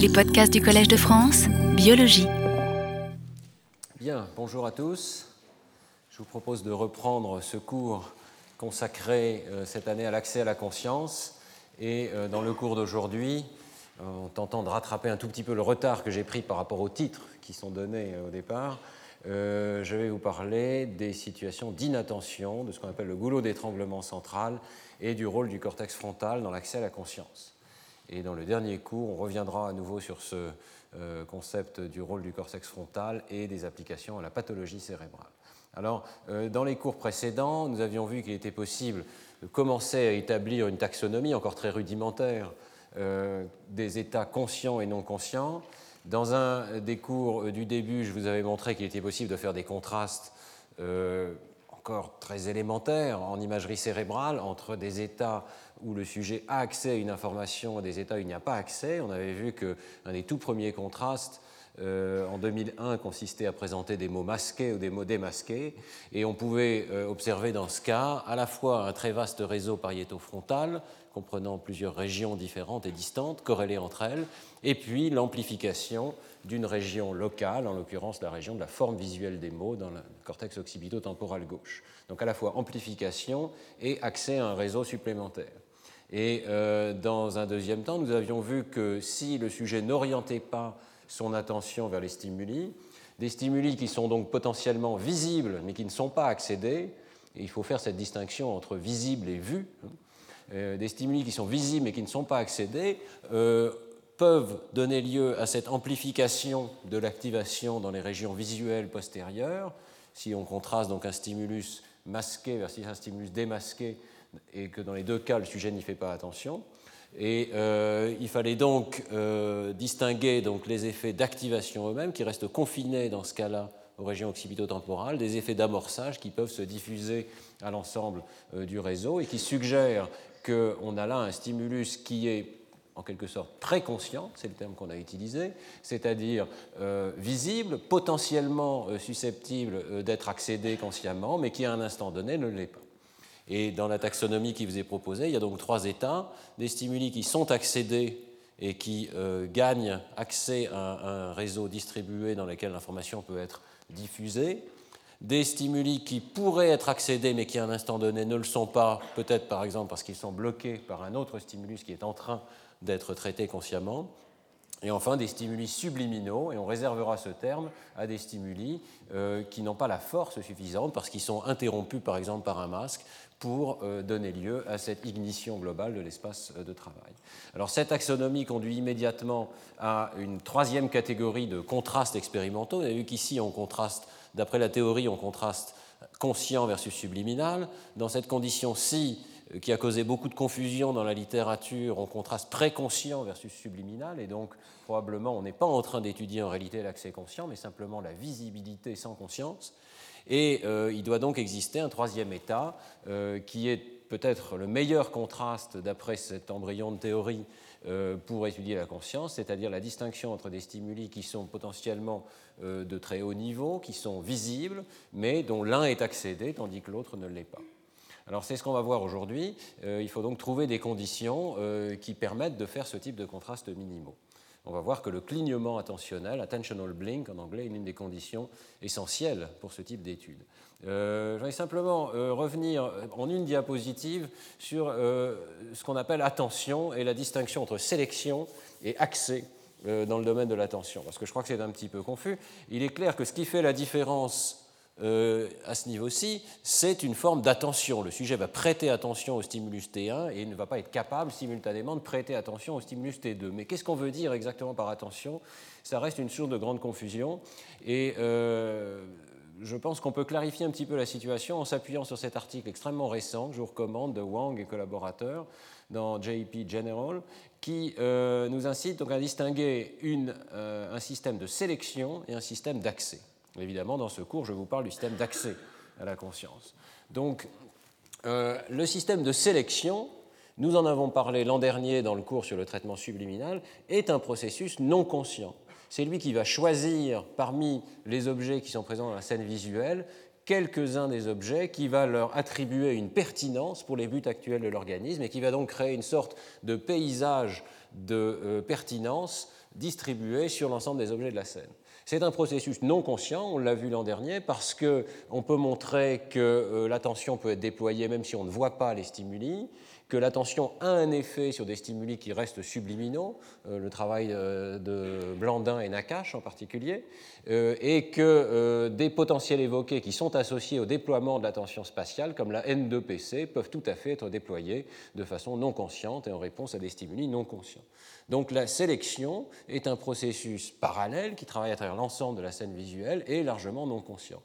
Les podcasts du Collège de France, Biologie. Bien, bonjour à tous. Je vous propose de reprendre ce cours consacré euh, cette année à l'accès à la conscience. Et euh, dans le cours d'aujourd'hui, en tentant de rattraper un tout petit peu le retard que j'ai pris par rapport aux titres qui sont donnés euh, au départ, je vais vous parler des situations d'inattention, de ce qu'on appelle le goulot d'étranglement central et du rôle du cortex frontal dans l'accès à la conscience. Et dans le dernier cours, on reviendra à nouveau sur ce concept du rôle du cortex frontal et des applications à la pathologie cérébrale. Alors, euh, dans les cours précédents, nous avions vu qu'il était possible de commencer à établir une taxonomie encore très rudimentaire euh, des états conscients et non conscients. Dans un des cours du début, je vous avais montré qu'il était possible de faire des contrastes euh, encore très élémentaires en imagerie cérébrale entre des états où le sujet a accès à une information des états où il n'y a pas accès. On avait vu qu'un des tout premiers contrastes euh, en 2001 consistait à présenter des mots masqués ou des mots démasqués, et on pouvait euh, observer dans ce cas à la fois un très vaste réseau pariéto-frontal, comprenant plusieurs régions différentes et distantes, corrélées entre elles, et puis l'amplification d'une région locale, en l'occurrence la région de la forme visuelle des mots dans le cortex occipito-temporal gauche. Donc à la fois amplification et accès à un réseau supplémentaire. Et euh, dans un deuxième temps, nous avions vu que si le sujet n'orientait pas son attention vers les stimuli, des stimuli qui sont donc potentiellement visibles mais qui ne sont pas accédés, et il faut faire cette distinction entre visible et vu, hein. euh, des stimuli qui sont visibles mais qui ne sont pas accédés euh, peuvent donner lieu à cette amplification de l'activation dans les régions visuelles postérieures. Si on contraste donc un stimulus masqué versus un stimulus démasqué, et que dans les deux cas le sujet n'y fait pas attention, et euh, il fallait donc euh, distinguer donc, les effets d'activation eux-mêmes, qui restent confinés dans ce cas-là aux régions occipito-temporales, des effets d'amorçage qui peuvent se diffuser à l'ensemble euh, du réseau et qui suggèrent qu'on a là un stimulus qui est en quelque sorte préconscient, c'est le terme qu'on a utilisé, c'est-à-dire visible, potentiellement susceptible d'être accédé consciemment, mais qui à un instant donné ne l'est pas. Et dans la taxonomie qui vous est proposée, il y a donc trois états, des stimuli qui sont accédés et qui euh, gagnent accès à un réseau distribué dans lequel l'information peut être diffusée, des stimuli qui pourraient être accédés mais qui à un instant donné ne le sont pas, peut-être par exemple parce qu'ils sont bloqués par un autre stimulus qui est en train d'être traité consciemment, et enfin des stimuli subliminaux, et on réservera ce terme à des stimuli euh, qui n'ont pas la force suffisante parce qu'ils sont interrompus par exemple par un masque pour euh, donner lieu à cette ignition globale de l'espace euh, de travail. Alors cette taxonomie conduit immédiatement à une troisième catégorie de contrastes expérimentaux. Vous avez vu qu'ici on contraste, d'après la théorie, on contraste conscient versus subliminal. Dans cette condition-ci, euh, qui a causé beaucoup de confusion dans la littérature, on contraste préconscient versus subliminal, et donc probablement on n'est pas en train d'étudier en réalité l'accès conscient, mais simplement la visibilité sans conscience. Et euh, il doit donc exister un troisième état euh, qui est peut-être le meilleur contraste d'après cet embryon de théorie euh, pour étudier la conscience, c'est-à-dire la distinction entre des stimuli qui sont potentiellement de très haut niveau, qui sont visibles, mais dont l'un est accédé tandis que l'autre ne l'est pas. Alors c'est ce qu'on va voir aujourd'hui. il faut donc trouver des conditions qui permettent de faire ce type de contrastes minimaux on va voir que le clignement attentionnel, attentional blink en anglais, est une des conditions essentielles pour ce type d'étude. Euh, je vais simplement euh, revenir en une diapositive sur euh, ce qu'on appelle attention et la distinction entre sélection et accès dans le domaine de l'attention, parce que je crois que c'est un petit peu confus. Il est clair que ce qui fait la différence euh, à ce niveau-ci, c'est une forme d'attention. Le sujet va prêter attention au stimulus T1 et il ne va pas être capable simultanément de prêter attention au stimulus T2. Mais qu'est-ce qu'on veut dire exactement par attention? Ça reste une source de grande confusion et euh, je pense qu'on peut clarifier un petit peu la situation en s'appuyant sur cet article extrêmement récent que je vous recommande de Wang et collaborateurs dans JP General, qui euh, nous incite donc à distinguer un système de sélection et un système d'accès. Évidemment, dans ce cours, je vous parle du système d'accès à la conscience. Donc, euh, le système de sélection, nous en avons parlé l'an dernier dans le cours sur le traitement subliminal, est un processus non conscient. C'est lui qui va choisir parmi les objets qui sont présents dans la scène visuelle quelques-uns des objets qui va leur attribuer une pertinence pour les buts actuels de l'organisme et qui va donc créer une sorte de paysage de euh, pertinence distribuée sur l'ensemble des objets de la scène. C'est un processus non conscient, on l'a vu l'an dernier, parce qu'on peut montrer que euh, l'attention peut être déployée même si on ne voit pas les stimuli, que l'attention a un effet sur des stimuli qui restent subliminaux, euh, le travail euh, de Blandin et Nakache en particulier, et que des potentiels évoqués qui sont associés au déploiement de l'attention spatiale, comme la N2PC, peuvent tout à fait être déployés de façon non consciente et en réponse à des stimuli non conscients. Donc la sélection est un processus parallèle qui travaille à travers l'ensemble de la scène visuelle et largement non conscient.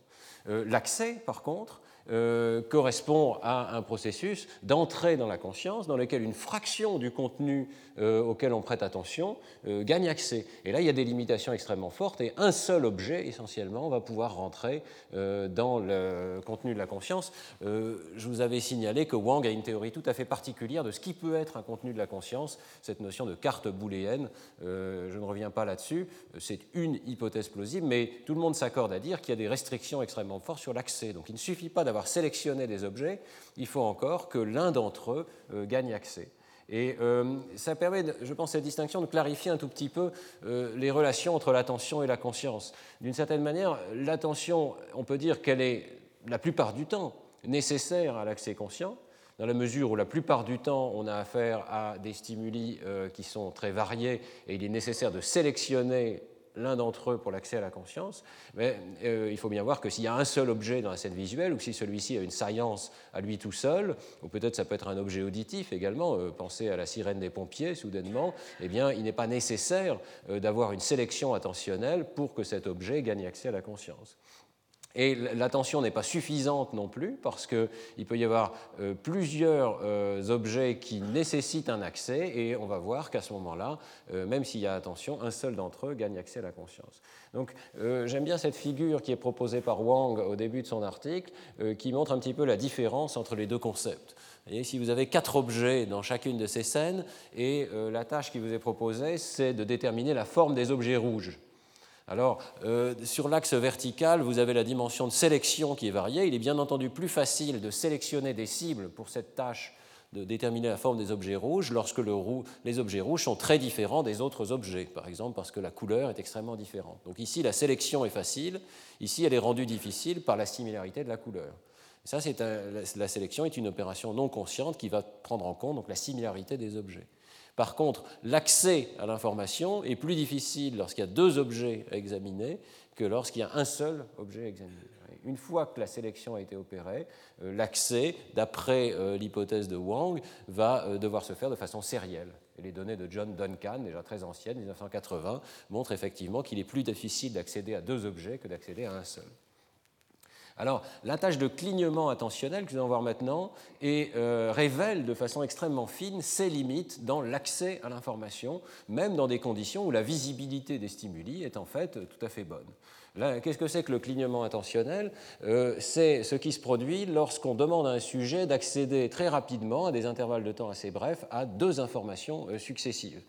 L'accès, par contre, euh, correspond à un processus d'entrée dans la conscience dans lequel une fraction du contenu euh, auquel on prête attention euh, gagne accès. Et là, il y a des limitations extrêmement fortes et un seul objet, essentiellement, va pouvoir rentrer dans le contenu de la conscience. je vous avais signalé que Wang a une théorie tout à fait particulière de ce qui peut être un contenu de la conscience, cette notion de carte booléenne. je ne reviens pas là-dessus, c'est une hypothèse plausible, mais tout le monde s'accorde à dire qu'il y a des restrictions extrêmement fortes sur l'accès. Donc il ne suffit pas d'avoir sélectionné des objets, il faut encore que l'un d'entre eux euh, gagne accès. Et euh, ça permet, je pense, cette distinction de clarifier un tout petit peu euh, les relations entre l'attention et la conscience. D'une certaine manière, l'attention, on peut dire qu'elle est la plupart du temps nécessaire à l'accès conscient, dans la mesure où la plupart du temps on a affaire à des stimuli qui sont très variés et il est nécessaire de sélectionner l'un d'entre eux pour l'accès à la conscience, mais euh, il faut bien voir que s'il y a un seul objet dans la scène visuelle, ou si celui-ci a une science à lui tout seul, ou peut-être ça peut être un objet auditif également, euh, pensez à la sirène des pompiers soudainement, eh bien il n'est pas nécessaire euh, d'avoir une sélection attentionnelle pour que cet objet gagne accès à la conscience. Et l'attention n'est pas suffisante non plus parce qu'il peut y avoir euh, plusieurs euh, objets qui nécessitent un accès et on va voir qu'à ce moment-là, euh, même s'il y a attention, un seul d'entre eux gagne accès à la conscience. Donc j'aime bien cette figure qui est proposée par Wang au début de son article qui montre un petit peu la différence entre les deux concepts. Voyez, si vous avez quatre objets dans chacune de ces scènes et la tâche qui vous est proposée, c'est de déterminer la forme des objets rouges. Alors, euh, sur l'axe vertical, vous avez la dimension de sélection qui est variée. Il est bien entendu plus facile de sélectionner des cibles pour cette tâche de déterminer la forme des objets rouges lorsque les objets rouges sont très différents des autres objets, par exemple parce que la couleur est extrêmement différente. Donc ici, la sélection est facile, ici, elle est rendue difficile par la similarité de la couleur. ça, la sélection est une opération non consciente qui va prendre en compte donc, la similarité des objets. Par contre, l'accès à l'information est plus difficile lorsqu'il y a deux objets à examiner que lorsqu'il y a un seul objet à examiner. Une fois que la sélection a été opérée, euh, l'accès, d'après euh, l'hypothèse de Wang, va euh, devoir se faire de façon sérielle. Et les données de John Duncan, déjà très anciennes, 1980, montrent effectivement qu'il est plus difficile d'accéder à deux objets que d'accéder à un seul. Alors, la tâche de clignement attentionnel que nous allons voir maintenant euh, révèle de façon extrêmement fine ses limites dans l'accès à l'information, même dans des conditions où la visibilité des stimuli est en fait tout à fait bonne. Qu'est-ce que c'est que le clignement attentionnel euh, C'est ce qui se produit lorsqu'on demande à un sujet d'accéder très rapidement, à des intervalles de temps assez brefs, à deux informations euh, successives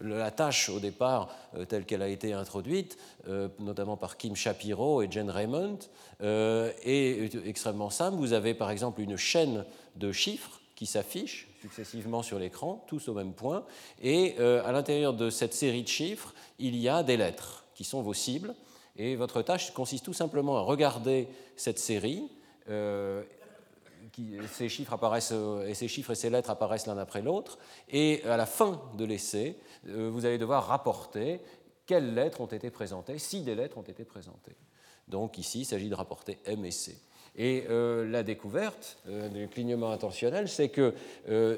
la tâche au départ euh, telle qu'elle a été introduite, euh, notamment par Kim Shapiro et Jen Raymond, euh, est extrêmement simple. Vous avez par exemple une chaîne de chiffres qui s'affichent successivement sur l'écran, tous au même point, et à l'intérieur de cette série de chiffres, il y a des lettres qui sont vos cibles, et votre tâche consiste tout simplement à regarder cette série ces chiffres apparaissent, euh, et ces chiffres et ces lettres apparaissent l'un après l'autre, et à la fin de l'essai, euh, vous allez devoir rapporter quelles lettres ont été présentées, si des lettres ont été présentées. Donc ici, il s'agit de rapporter M et C. Et euh, la découverte du clignement intentionnel, c'est que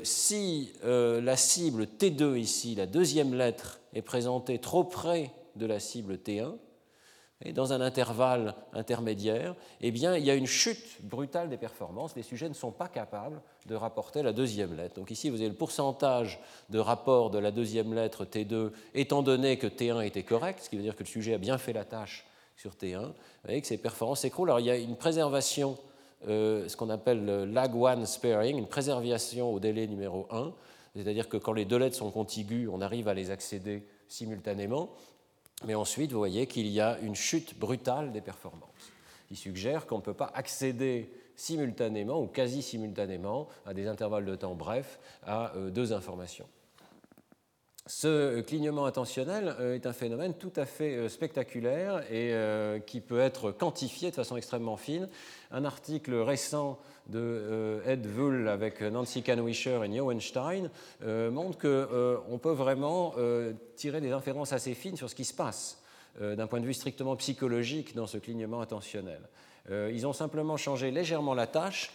si la cible T2 ici, la deuxième lettre, est présentée trop près de la cible T1, et dans un intervalle intermédiaire, eh bien, il y a une chute brutale des performances. Les sujets ne sont pas capables de rapporter la deuxième lettre. Donc ici, vous avez le pourcentage de rapport de la deuxième lettre T2, étant donné que T1 était correct, ce qui veut dire que le sujet a bien fait la tâche sur T1, vous voyez que ces performances s'écroulent. Alors il y a une préservation, euh, ce qu'on appelle le lag one sparing, une préservation au délai numéro 1, c'est-à-dire que quand les deux lettres sont contiguës, on arrive à les accéder simultanément. Mais ensuite, vous voyez qu'il y a une chute brutale des performances, qui suggère qu'on ne peut pas accéder simultanément ou quasi simultanément à des intervalles de temps brefs à euh, deux informations. ce clignement intentionnel euh, est un phénomène tout à fait euh, spectaculaire et qui peut être quantifié de façon extrêmement fine. Un article récent de Ed Wull avec Nancy Kanwisher et Neuenstein montre qu'on peut vraiment tirer des inférences assez fines sur ce qui se passe d'un point de vue strictement psychologique dans ce clignement intentionnel. Ils ont simplement changé légèrement la tâche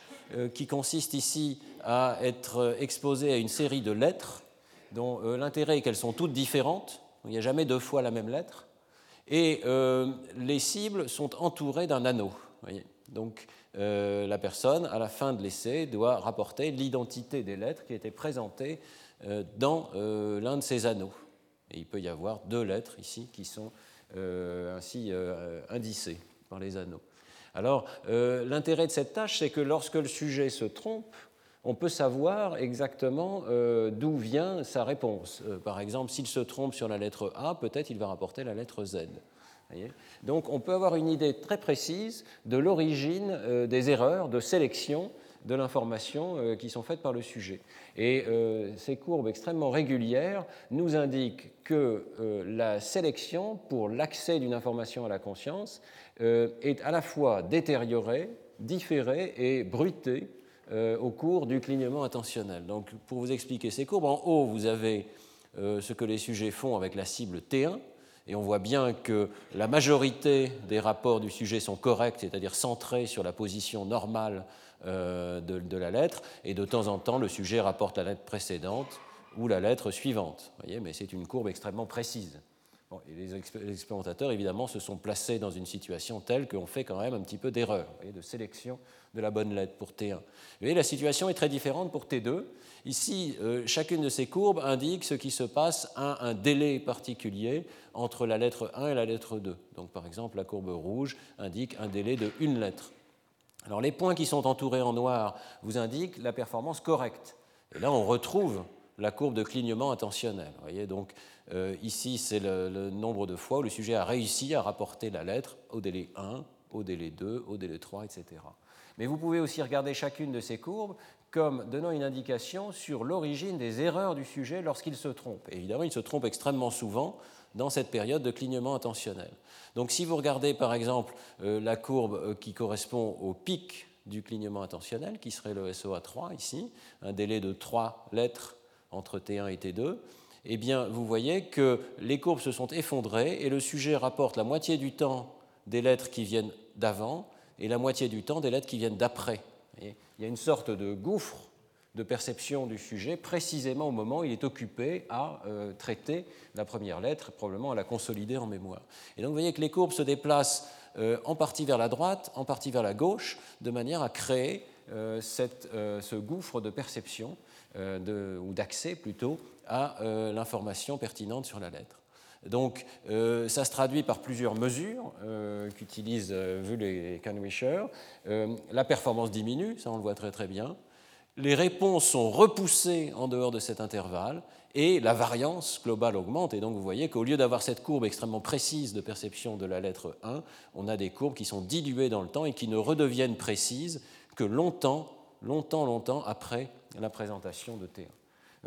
qui consiste ici à être exposé à une série de lettres dont euh, l'intérêt est qu'elles sont toutes différentes, il n'y a jamais deux fois la même lettre, et euh, les cibles sont entourées d'un anneau. Donc euh, la personne, à la fin de l'essai, doit rapporter l'identité des lettres qui étaient présentées dans l'un de ces anneaux. Et il peut y avoir deux lettres ici qui sont ainsi indicées par les anneaux. Alors, l'intérêt de cette tâche, c'est que lorsque le sujet se trompe, on peut savoir exactement euh, d'où vient sa réponse. Euh, par exemple, s'il se trompe sur la lettre A, peut-être il va rapporter la lettre Z. Donc on peut avoir une idée très précise de l'origine euh, des erreurs de sélection de l'information qui sont faites par le sujet. Et ces courbes extrêmement régulières nous indiquent que la sélection pour l'accès d'une information à la conscience est à la fois détériorée, différée et bruitée euh, au cours du clignement intentionnel. Donc, pour vous expliquer ces courbes, en haut, vous avez euh, ce que les sujets font avec la cible T1, et on voit bien que la majorité des rapports du sujet sont corrects, c'est-à-dire centrés sur la position normale euh, de, la lettre, et de temps en temps, le sujet rapporte la lettre précédente ou la lettre suivante. voyez, mais c'est une courbe extrêmement précise les expérimentateurs, évidemment, se sont placés dans une situation telle qu'on fait quand même un petit peu d'erreur, de sélection de la bonne lettre pour T1. Vous voyez, la situation est très différente pour T2. Ici, euh, chacune de ces courbes indique ce qui se passe à un délai particulier entre la lettre 1 et la lettre 2. Donc, par exemple, la courbe rouge indique un délai de une lettre. Alors, les points qui sont entourés en noir vous indiquent la performance correcte. Et là, on retrouve la courbe de clignement intentionnel. Vous voyez, donc euh, ici, c'est le, nombre de fois où le sujet a réussi à rapporter la lettre au délai 1, au délai 2, au délai 3, etc. Mais vous pouvez aussi regarder chacune de ces courbes comme donnant une indication sur l'origine des erreurs du sujet lorsqu'il se trompe. évidemment, il se trompe extrêmement souvent dans cette période de clignement intentionnel. Donc si vous regardez par exemple euh, la courbe euh, qui correspond au pic du clignement intentionnel, qui serait le SOA3 ici, un délai de 3 lettres entre T1 et T2, eh bien, vous voyez que les courbes se sont effondrées et le sujet rapporte la moitié du temps des lettres qui viennent d'avant et la moitié du temps des lettres qui viennent d'après. Il y a une sorte de gouffre de perception du sujet précisément au moment où il est occupé à euh, traiter la première lettre, probablement à la consolider en mémoire. Et donc vous voyez que les courbes se déplacent euh, en partie vers la droite, en partie vers la gauche, de manière à créer euh, ce gouffre de perception ou d'accès plutôt à euh, l'information pertinente sur la lettre. Donc, euh, ça se traduit par plusieurs mesures qu'utilisent Vull et Kanwisher. la performance diminue, ça on le voit très très bien. Les réponses sont repoussées en dehors de cet intervalle et la variance globale augmente. Et donc, vous voyez qu'au lieu d'avoir cette courbe extrêmement précise de perception de la lettre 1, on a des courbes qui sont diluées dans le temps et qui ne redeviennent précises que longtemps, longtemps, longtemps après la présentation de T1.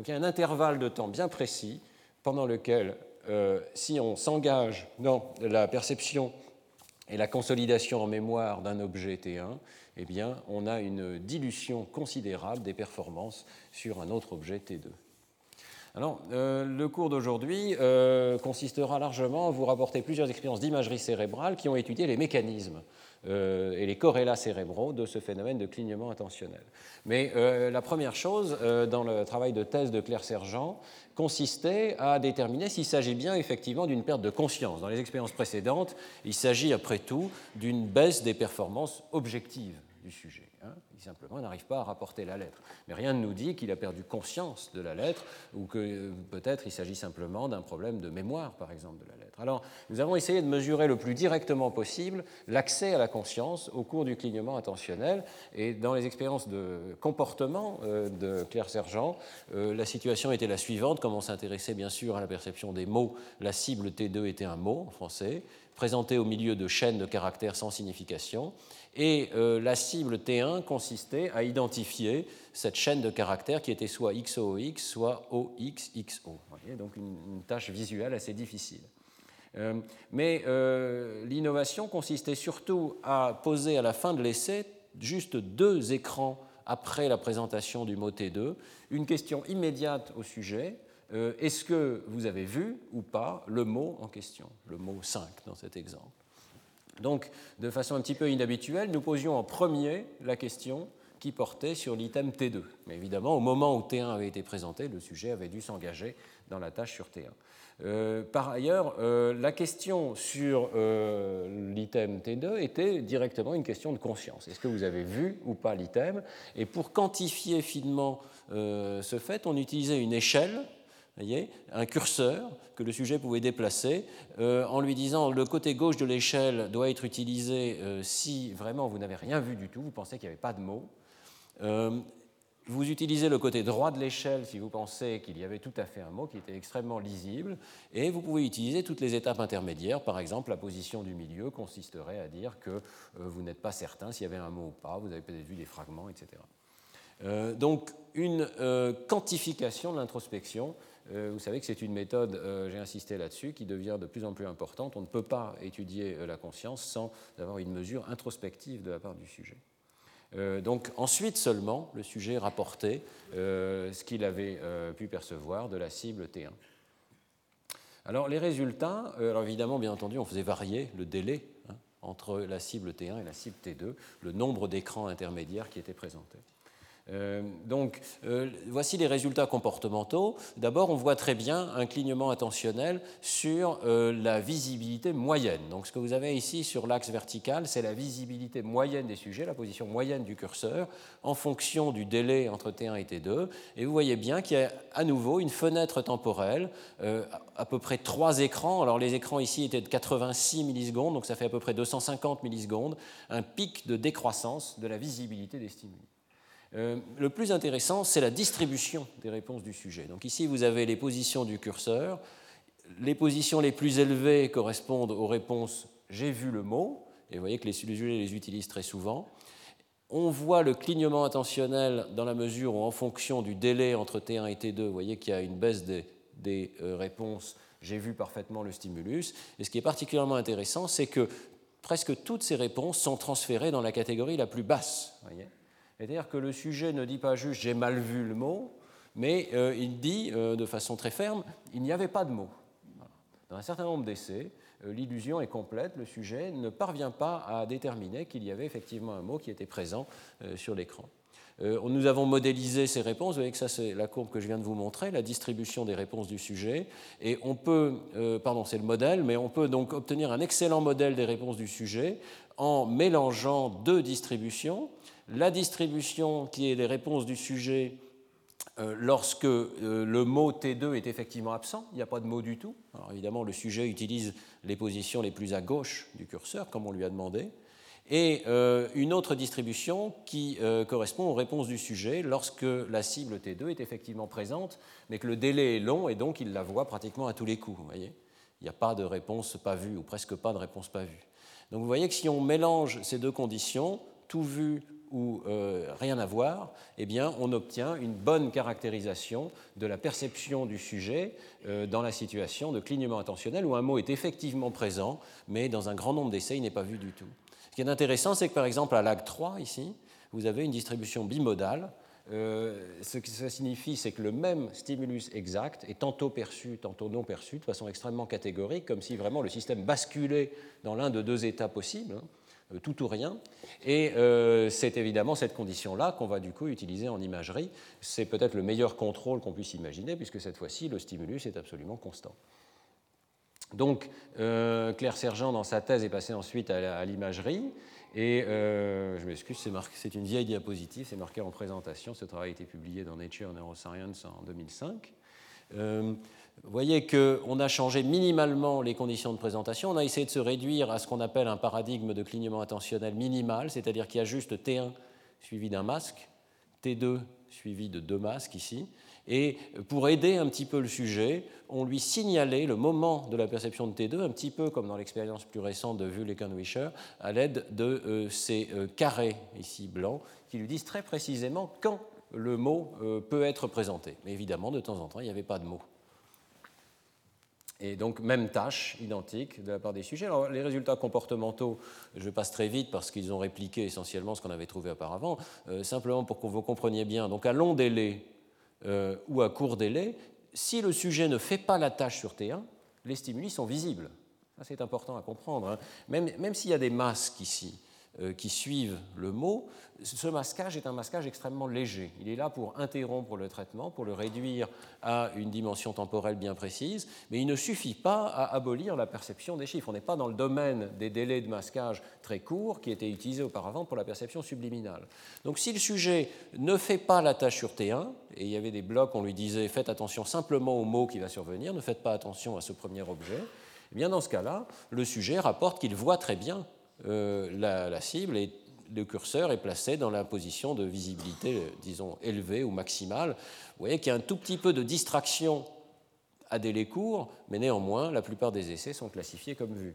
Donc il y a un intervalle de temps bien précis pendant lequel, euh, si on s'engage dans la perception et la consolidation en mémoire d'un objet T1, eh on a une dilution considérable des performances sur un autre objet T2. Alors, euh, le cours d'aujourd'hui euh, consistera largement à vous rapporter plusieurs expériences d'imagerie cérébrale qui ont étudié les mécanismes euh, et les corrélats cérébraux de ce phénomène de clignement intentionnel. Mais la première chose dans le travail de thèse de Claire Sergent consistait à déterminer s'il s'agit bien effectivement d'une perte de conscience. Dans les expériences précédentes, il s'agit après tout d'une baisse des performances objectives du sujet. Hein. Il simplement n'arrive pas à rapporter la lettre. Mais rien ne nous dit qu'il a perdu conscience de la lettre ou que euh, peut-être il s'agit simplement d'un problème de mémoire, par exemple, de la lettre. Alors, nous avons essayé de mesurer le plus directement possible l'accès à la conscience au cours du clignement intentionnel. Et dans les expériences de comportement euh, de Claire Sergent, euh, la situation était la suivante. Comme on s'intéressait bien sûr à la perception des mots, la cible T2 était un mot en français, présenté au milieu de chaînes de caractères sans signification. Et la cible T1 T1 consistait à identifier cette chaîne de caractères qui était soit XOX, soit OXXO. donc une, tâche visuelle assez difficile. Euh, mais euh, l'innovation consistait surtout à poser à la fin de l'essai juste deux écrans après la présentation du mot T2, une question immédiate au sujet, euh, est-ce que vous avez vu ou pas le mot en question, le mot 5 dans cet exemple? Donc, de façon un petit peu inhabituelle, nous posions en premier la question qui portait sur l'item T2. Mais évidemment, au moment où T1 avait été présenté, le sujet avait dû s'engager dans la tâche sur T1. Euh, par ailleurs, euh, la question sur l'item T2 était directement une question de conscience. Est-ce que vous avez vu ou pas l'item? Et pour quantifier finement ce fait, on utilisait une échelle un curseur que le sujet pouvait déplacer euh, en lui disant le côté gauche de l'échelle doit être utilisé euh, si vraiment vous n'avez rien vu du tout, vous pensez qu'il n'y avait pas de mots. Euh, vous utilisez le côté droit de l'échelle si vous pensez qu'il y avait tout à fait un mot qui était extrêmement lisible, et vous pouvez utiliser toutes les étapes intermédiaires. Par exemple, la position du milieu consisterait à dire que vous n'êtes pas certain s'il y avait un mot ou pas, vous avez peut-être vu des fragments, etc. donc une quantification de l'introspection vous savez que c'est une méthode, euh, j'ai insisté là-dessus, qui devient de plus en plus importante. On ne peut pas étudier euh, la conscience sans avoir une mesure introspective de la part du sujet. donc ensuite seulement, le sujet rapportait ce qu'il avait pu percevoir de la cible T1. Alors les résultats, évidemment, bien entendu, on faisait varier le délai hein, entre la cible T1 et la cible T2, le nombre d'écrans intermédiaires qui étaient présentés. Euh, donc, euh, voici les résultats comportementaux. D'abord, on voit très bien un clignement attentionnel sur euh, la visibilité moyenne. Donc, ce que vous avez ici sur l'axe vertical, c'est la visibilité moyenne des sujets, la position moyenne du curseur, en fonction du délai entre T1 et T2. Et vous voyez bien qu'il y a à nouveau une fenêtre temporelle, à peu près trois écrans. Alors, les écrans ici étaient de 86 millisecondes, donc ça fait à peu près 250 millisecondes, un pic de décroissance de la visibilité des stimuli. Euh, le plus intéressant, c'est la distribution des réponses du sujet. Donc ici, vous avez les positions du curseur. Les positions les plus élevées correspondent aux réponses j'ai vu le mot, et vous voyez que les sujets les utilisent très souvent. On voit le clignement intentionnel dans la mesure où, en fonction du délai entre T1 et T2, vous voyez qu'il y a une baisse des, euh, réponses j'ai vu parfaitement le stimulus. Et ce qui est particulièrement intéressant, c'est que presque toutes ces réponses sont transférées dans la catégorie la plus basse. Voyez c'est-à-dire que le sujet ne dit pas juste j'ai mal vu le mot, mais euh, il dit euh, de façon très ferme il n'y avait pas de mot. Dans un certain nombre d'essais, euh, l'illusion est complète, le sujet ne parvient pas à déterminer qu'il y avait effectivement un mot qui était présent sur l'écran. Nous avons modélisé ces réponses, vous voyez que ça c'est la courbe que je viens de vous montrer, la distribution des réponses du sujet, et on peut, pardon c'est le modèle, mais on peut donc obtenir un excellent modèle des réponses du sujet en mélangeant deux distributions la distribution qui est les réponses du sujet euh, lorsque euh, le mot T2 est effectivement absent, il n'y a pas de mot du tout. Alors évidemment, le sujet utilise les positions les plus à gauche du curseur, comme on lui a demandé, et euh, une autre distribution qui correspond aux réponses du sujet lorsque la cible T2 est effectivement présente, mais que le délai est long et donc il la voit pratiquement à tous les coups. Vous voyez il n'y a pas de réponse pas vue, ou presque pas de réponse pas vue. Donc vous voyez que si on mélange ces deux conditions, tout vu ou euh, rien à voir, eh bien, on obtient une bonne caractérisation de la perception du sujet euh, dans la situation de clignement attentionnel où un mot est effectivement présent, mais dans un grand nombre d'essais, il n'est pas vu du tout. Ce qui est intéressant, c'est que par exemple à lag 3, ici, vous avez une distribution bimodale. Euh, ce que ça signifie, c'est que le même stimulus exact est tantôt perçu, tantôt non perçu, de façon extrêmement catégorique, comme si vraiment le système basculait dans l'un de deux états possibles. Hein. Euh, tout ou rien. Et euh, c'est évidemment cette condition-là qu'on va du coup utiliser en imagerie. C'est peut-être le meilleur contrôle qu'on puisse imaginer, puisque cette fois-ci, le stimulus est absolument constant. Donc, euh, Claire Sergent, dans sa thèse, est passée ensuite à l'imagerie. Et je m'excuse, c'est une vieille diapositive, c'est marqué en présentation. Ce travail a été publié dans Nature Neuroscience en 2005. Vous voyez qu'on a changé minimalement les conditions de présentation. On a essayé de se réduire à ce qu'on appelle un paradigme de clignement attentionnel minimal, c'est-à-dire qu'il y a juste T1 suivi d'un masque, T2 suivi de deux masques ici, Et pour aider un petit peu le sujet, on lui signalait le moment de la perception de T2, un petit peu comme dans l'expérience plus récente de Vullekan-Wischer, à l'aide de euh, ces euh, carrés ici blancs qui lui disent très précisément quand le mot euh, peut être présenté. Mais évidemment, de temps en temps, il n'y avait pas de mot. Et donc, même tâche, identique de la part des sujets. Alors, les résultats comportementaux, je passe très vite parce qu'ils ont répliqué essentiellement ce qu'on avait trouvé auparavant. simplement pour que vous compreniez bien, donc à long délai ou à court délai, si le sujet ne fait pas la tâche sur T1, les stimuli sont visibles. C'est important à comprendre. Hein. Même, même s'il y a des masques ici, euh, qui suivent le mot, ce masquage est un masquage extrêmement léger. Il est là pour interrompre le traitement, pour le réduire à une dimension temporelle bien précise, mais il ne suffit pas à abolir la perception des chiffres. On n'est pas dans le domaine des délais de masquage très courts qui étaient utilisés auparavant pour la perception subliminale. Donc si le sujet ne fait pas la tâche sur T1, et il y avait des blocs, on lui disait faites attention simplement au mot qui va survenir, ne faites pas attention à ce premier objet, eh bien dans ce cas-là, le sujet rapporte qu'il voit très bien euh, la, cible et le curseur est placé dans la position de visibilité, disons, élevée ou maximale. Vous voyez qu'il y a un tout petit peu de distraction à délai court, mais néanmoins, la plupart des essais sont classifiés comme vus.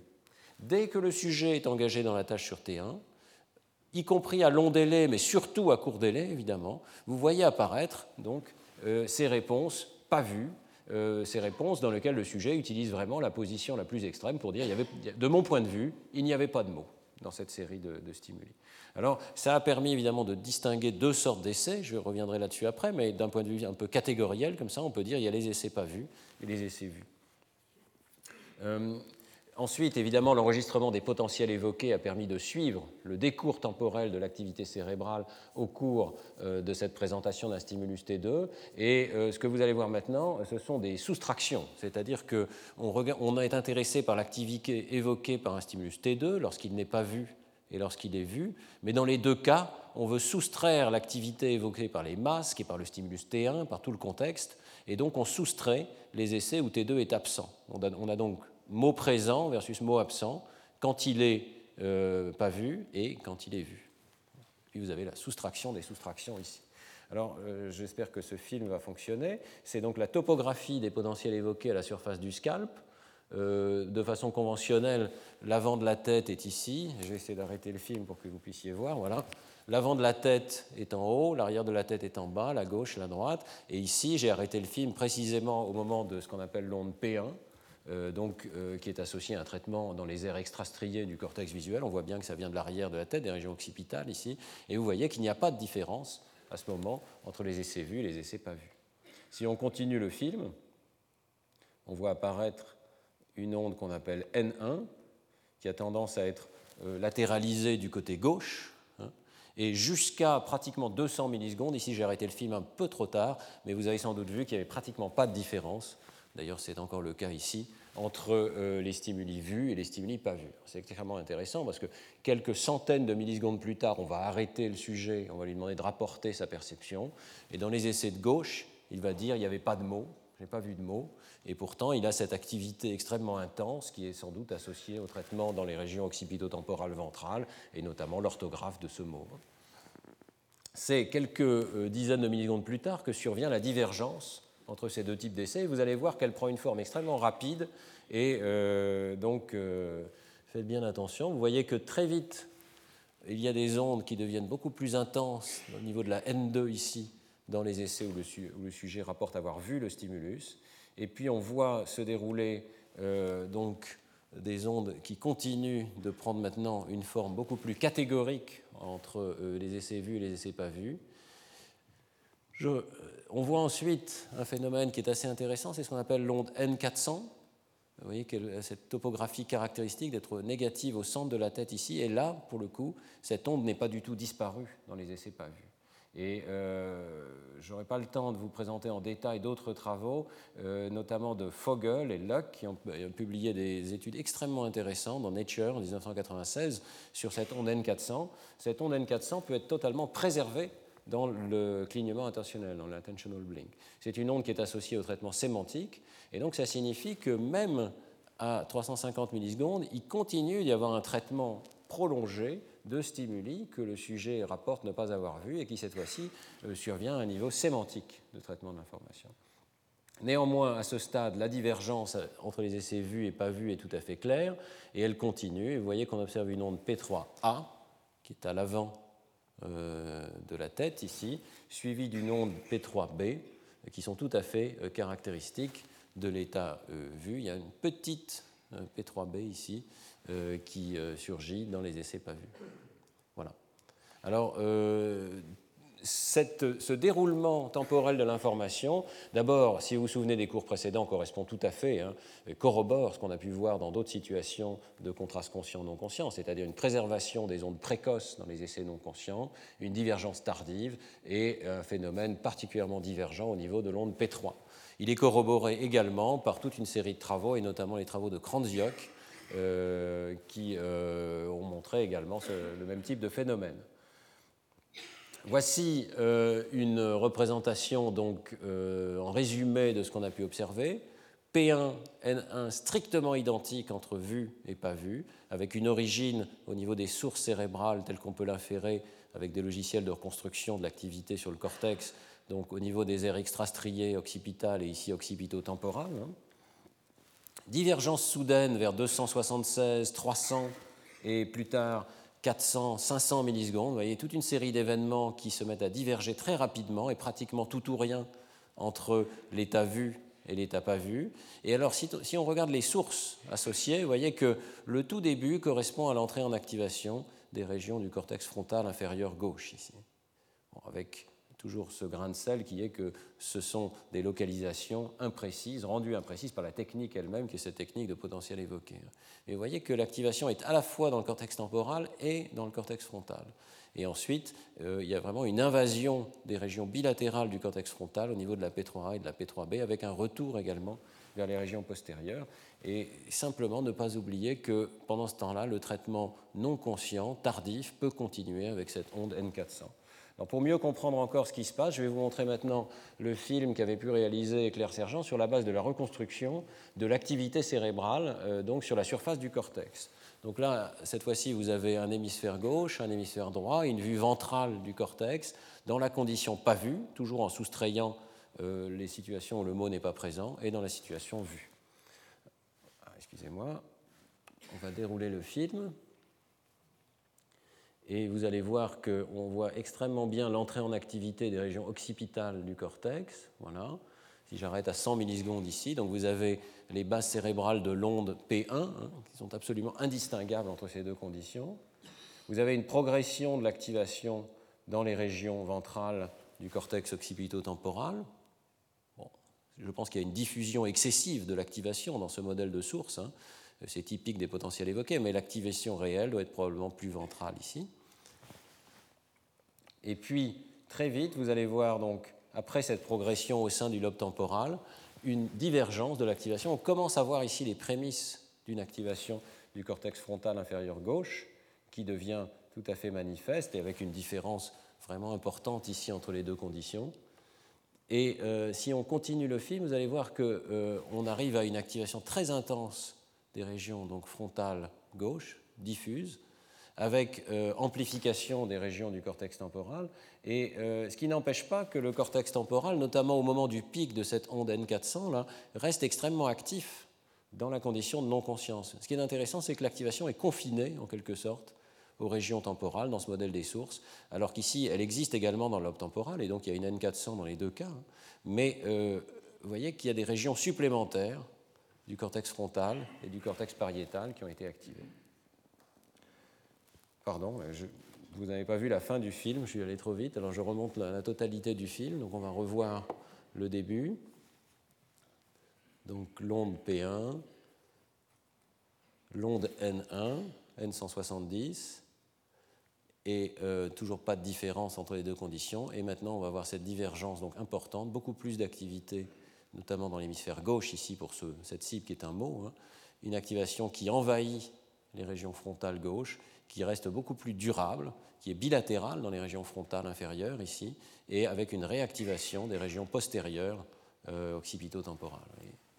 Dès que le sujet est engagé dans la tâche sur T1, y compris à long délai, mais surtout à court délai, évidemment, vous voyez apparaître donc euh, ces réponses pas vues, euh, ces réponses dans lesquelles le sujet utilise vraiment la position la plus extrême pour dire, de mon point de vue, il n'y avait pas de mots dans cette série de, stimuli. Alors, ça a permis évidemment de distinguer deux sortes d'essais, je reviendrai là-dessus après, mais d'un point de vue un peu catégoriel, comme ça, on peut dire il y a les essais pas vus et les essais vus. Euh, Ensuite, évidemment, l'enregistrement des potentiels évoqués a permis de suivre le décours temporel de l'activité cérébrale au cours euh, de cette présentation d'un stimulus T2. Et euh, ce que vous allez voir maintenant, ce sont des soustractions, c'est-à-dire qu'on on est intéressé par l'activité évoquée par un stimulus T2 lorsqu'il n'est pas vu et lorsqu'il est vu, mais dans les deux cas, on veut soustraire l'activité évoquée par les masques et par le stimulus T1, par tout le contexte, et donc on soustrait les essais où T2 est absent. On a donc mot présent versus mot absent, quand il est euh, pas vu et quand il est vu. Puis vous avez la soustraction des soustractions ici. Alors, euh, j'espère que ce film va fonctionner. C'est donc la topographie des potentiels évoqués à la surface du scalp. Euh, de façon conventionnelle, l'avant de la tête est ici. Je vais essayer d'arrêter le film pour que vous puissiez voir. Voilà. L'avant de la tête est en haut, l'arrière de la tête est en bas, la gauche, la droite. Et ici, j'ai arrêté le film précisément au moment de ce qu'on appelle l'onde P1, euh, donc, euh, qui est associé à un traitement dans les aires extrastriées du cortex visuel. On voit bien que ça vient de l'arrière de la tête, des régions occipitales ici. Et vous voyez qu'il n'y a pas de différence à ce moment entre les essais vus et les essais pas vus. Si on continue le film, on voit apparaître une onde qu'on appelle N1, qui a tendance à être euh, latéralisée du côté gauche, hein, et jusqu'à pratiquement 200 millisecondes. Ici, j'ai arrêté le film un peu trop tard, mais vous avez sans doute vu qu'il n'y avait pratiquement pas de différence D'ailleurs, c'est encore le cas ici entre euh, les stimuli vus et les stimuli pas vus. C'est extrêmement intéressant parce que quelques centaines de millisecondes plus tard, on va arrêter le sujet, on va lui demander de rapporter sa perception. Et dans les essais de gauche, il va dire il n'y avait pas de mots, je n'ai pas vu de mots. Et pourtant, il a cette activité extrêmement intense qui est sans doute associée au traitement dans les régions occipitotemporales ventrales et notamment l'orthographe de ce mot. C'est quelques euh, dizaines de millisecondes plus tard que survient la divergence entre ces deux types d'essais. Vous allez voir qu'elle prend une forme extrêmement rapide et euh, donc euh, faites bien attention. Vous voyez que très vite, il y a des ondes qui deviennent beaucoup plus intenses au niveau de la N2 ici, dans les essais où le, sujet rapporte avoir vu le stimulus. Et puis on voit se dérouler euh, donc des ondes qui continuent de prendre maintenant une forme beaucoup plus catégorique entre les essais vus et les essais pas vus. Je, on voit ensuite un phénomène qui est assez intéressant, c'est ce qu'on appelle l'onde N400. Vous voyez cette topographie caractéristique d'être négative au centre de la tête ici, et là, pour le coup, cette onde n'est pas du tout disparue dans les essais pas vus. Et euh, je n'aurai pas le temps de vous présenter en détail d'autres travaux, euh, notamment de Fogel et Luck, qui ont, ont, publié des études extrêmement intéressantes dans Nature en 1996 sur cette onde N400. Cette onde N400 peut être totalement préservée dans le clignement intentionnel, dans l'attentional blink. C'est une onde qui est associée au traitement sémantique, et donc ça signifie que même à 350 millisecondes, il continue d'y avoir un traitement prolongé de stimuli que le sujet rapporte ne pas avoir vus et qui, cette fois-ci, euh, survient à un niveau sémantique de traitement de l'information. Néanmoins, à ce stade, la divergence entre les essais vus et pas vus est tout à fait claire, et elle continue. Vous voyez qu'on observe une onde P3A, qui est à l'avant de la tête ici, suivie d'une onde P3B, qui sont tout à fait euh, caractéristiques de l'état vu. Il y a une petite P3B ici, euh, qui euh, surgit dans les essais pas vus. Voilà. Alors, ce déroulement temporel de l'information, d'abord, si vous vous souvenez des cours précédents, correspond tout à fait, hein, corrobore ce qu'on a pu voir dans d'autres situations de contraste conscient-non conscient, c'est-à-dire une préservation des ondes précoces dans les essais non conscients, une divergence tardive et un phénomène particulièrement divergent au niveau de l'onde P3. Il est corroboré également par toute une série de travaux, et notamment les travaux de Kranziok, euh, qui euh, ont montré également le même type de phénomène. Voici euh, une représentation donc en résumé de ce qu'on a pu observer. P1, N1 strictement identique entre vu et pas vu, avec une origine au niveau des sources cérébrales telles qu'on peut l'inférer avec des logiciels de reconstruction de l'activité sur le cortex, donc au niveau des aires extrastriées occipitales et ici occipito-temporales. Hein. Divergence soudaine vers 276, 300 et plus tard 400, 500 millisecondes. Vous voyez toute une série d'événements qui se mettent à diverger très rapidement et pratiquement tout ou rien entre l'état vu et l'état pas vu. Et alors, si, on regarde les sources associées, vous voyez que le tout début correspond à l'entrée en activation des régions du cortex frontal inférieur gauche ici, avec toujours ce grain de sel qui est que ce sont des localisations imprécises, rendues imprécises par la technique elle-même, qui est cette technique de potentiel évoqué. Et vous voyez que l'activation est à la fois dans le cortex temporal et dans le cortex frontal. Et ensuite, euh, il y a vraiment une invasion des régions bilatérales du cortex frontal au niveau de la P3A et de la P3B, avec un retour également vers les régions postérieures. Et simplement ne pas oublier que pendant ce temps-là, le traitement non conscient, tardif, peut continuer avec cette onde N400 pour mieux comprendre encore ce qui se passe, je vais vous montrer maintenant le film qu'avait pu réaliser Claire Sergent sur la base de la reconstruction de l'activité cérébrale euh, donc sur la surface du cortex. Donc là, cette fois-ci, vous avez un hémisphère gauche, un hémisphère droit, une vue ventrale du cortex dans la condition pas vue, toujours en soustrayant euh, les situations où le mot n'est pas présent, et dans la situation vue. Ah, excusez-moi, on va dérouler le film. Et vous allez voir qu'on voit extrêmement bien l'entrée en activité des régions occipitales du cortex. Voilà. Si j'arrête à 100 millisecondes ici, donc vous avez les bases cérébrales de l'onde P1, hein, qui sont absolument indistinguables entre ces deux conditions. Vous avez une progression de l'activation dans les régions ventrales du cortex occipito-temporal. Je pense qu'il y a une diffusion excessive de l'activation dans ce modèle de source. Hein. C'est typique des potentiels évoqués, mais l'activation réelle doit être probablement plus ventrale ici. Et puis, très vite, vous allez voir, donc, après cette progression au sein du lobe temporal, une divergence de l'activation. On commence à voir ici les prémices d'une activation du cortex frontal inférieur gauche qui devient tout à fait manifeste et avec une différence vraiment importante ici entre les deux conditions. Et euh, si on continue le film, vous allez voir qu'on euh, arrive à une activation très intense des régions donc frontales gauche, diffuse, avec euh, amplification des régions du cortex temporal, et euh, ce qui n'empêche pas que le cortex temporal, notamment au moment du pic de cette onde N400, là, reste extrêmement actif dans la condition de non-conscience. Ce qui est intéressant, c'est que l'activation est confinée, en quelque sorte, aux régions temporales dans ce modèle des sources, alors qu'ici, elle existe également dans le lobe temporal, et donc il y a une N400 dans les deux cas, hein. mais euh, vous voyez qu'il y a des régions supplémentaires du cortex frontal et du cortex pariétal qui ont été activés. Pardon, vous n'avez pas vu la fin du film, je suis allé trop vite, alors je remonte la, totalité du film, donc on va revoir le début. Donc l'onde P1, l'onde N1, N170, et euh, toujours pas de différence entre les deux conditions. Et maintenant, on va voir cette divergence donc importante, beaucoup plus d'activité notamment dans l'hémisphère gauche ici pour cette cible qui est un mot, hein, une activation qui envahit les régions frontales gauches, qui reste beaucoup plus durable, qui est bilatérale dans les régions frontales inférieures ici, et avec une réactivation des régions postérieures euh, occipito-temporales.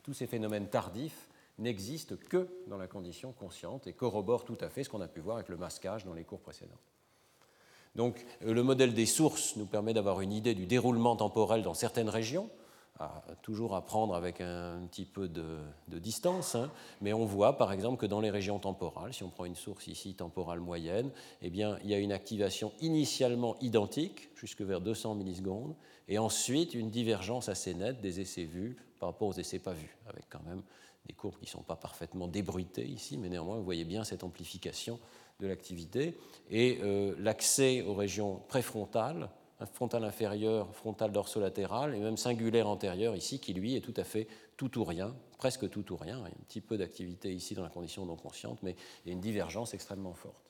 Tous ces phénomènes tardifs n'existe que dans la condition consciente et corrobore tout à fait ce qu'on a pu voir avec le masquage dans les cours précédents. Donc euh, le modèle des sources nous permet d'avoir une idée du déroulement temporel dans certaines régions, toujours à prendre avec un, petit peu de, distance, hein. mais on voit par exemple que dans les régions temporales, si on prend une source ici temporale moyenne, eh bien, il y a une activation initialement identique, jusque vers 200 millisecondes, et ensuite une divergence assez nette des essais vus par rapport aux essais pas vus, avec quand même des courbes qui ne sont pas parfaitement débruitées ici, mais néanmoins vous voyez bien cette amplification de l'activité, et euh, l'accès aux régions préfrontales, frontale inférieure, frontale dorsolatéral et même singulaire antérieure ici, qui lui est tout à fait tout ou rien, presque tout ou rien. Il y a un petit peu d'activité ici dans la condition non consciente, mais il y a une divergence extrêmement forte.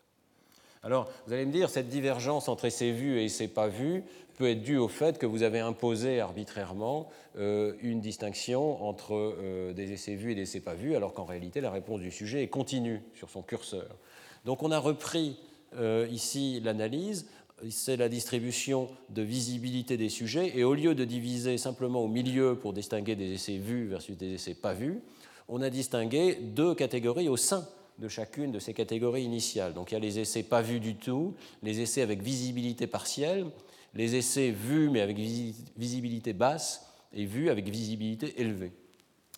Alors, vous allez me dire, cette divergence entre essais vus et essais pas vus peut être due au fait que vous avez imposé arbitrairement euh, une distinction entre euh, des essais vus et des essais pas vus, alors qu'en réalité, la réponse du sujet est continue sur son curseur. Donc, on a repris euh, ici l'analyse c'est la distribution de visibilité des sujets, et au lieu de diviser simplement au milieu pour distinguer des essais vus versus des essais pas vus, on a distingué deux catégories au sein de chacune de ces catégories initiales. Donc il y a les essais pas vus du tout, les essais avec visibilité partielle, les essais vus mais avec visibilité basse et vus avec visibilité élevée.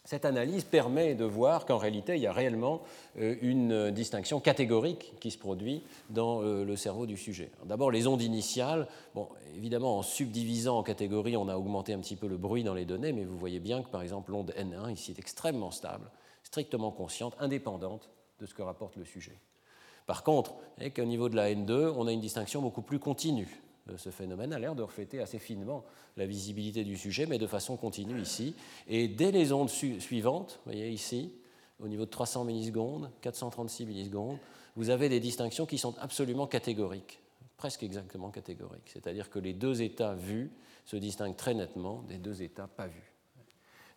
Cette analyse permet de voir qu'en réalité, il y a réellement euh, une distinction catégorique qui se produit dans euh, le cerveau du sujet. D'abord, les ondes initiales. Bon, évidemment, en subdivisant en catégories, on a augmenté un petit peu le bruit dans les données, mais vous voyez bien que, par exemple, l'onde N1 ici est extrêmement stable, strictement consciente, indépendante de ce que rapporte le sujet. Par contre, qu'au niveau de la N2, on a une distinction beaucoup plus continue ce phénomène a l'air de refléter assez finement la visibilité du sujet, mais de façon continue ici. Et dès les ondes suivantes, vous voyez ici, au niveau de 300 millisecondes, 436 millisecondes, vous avez des distinctions qui sont absolument catégoriques, presque exactement catégoriques. C'est-à-dire que les deux états vus se distinguent très nettement des deux états pas vus.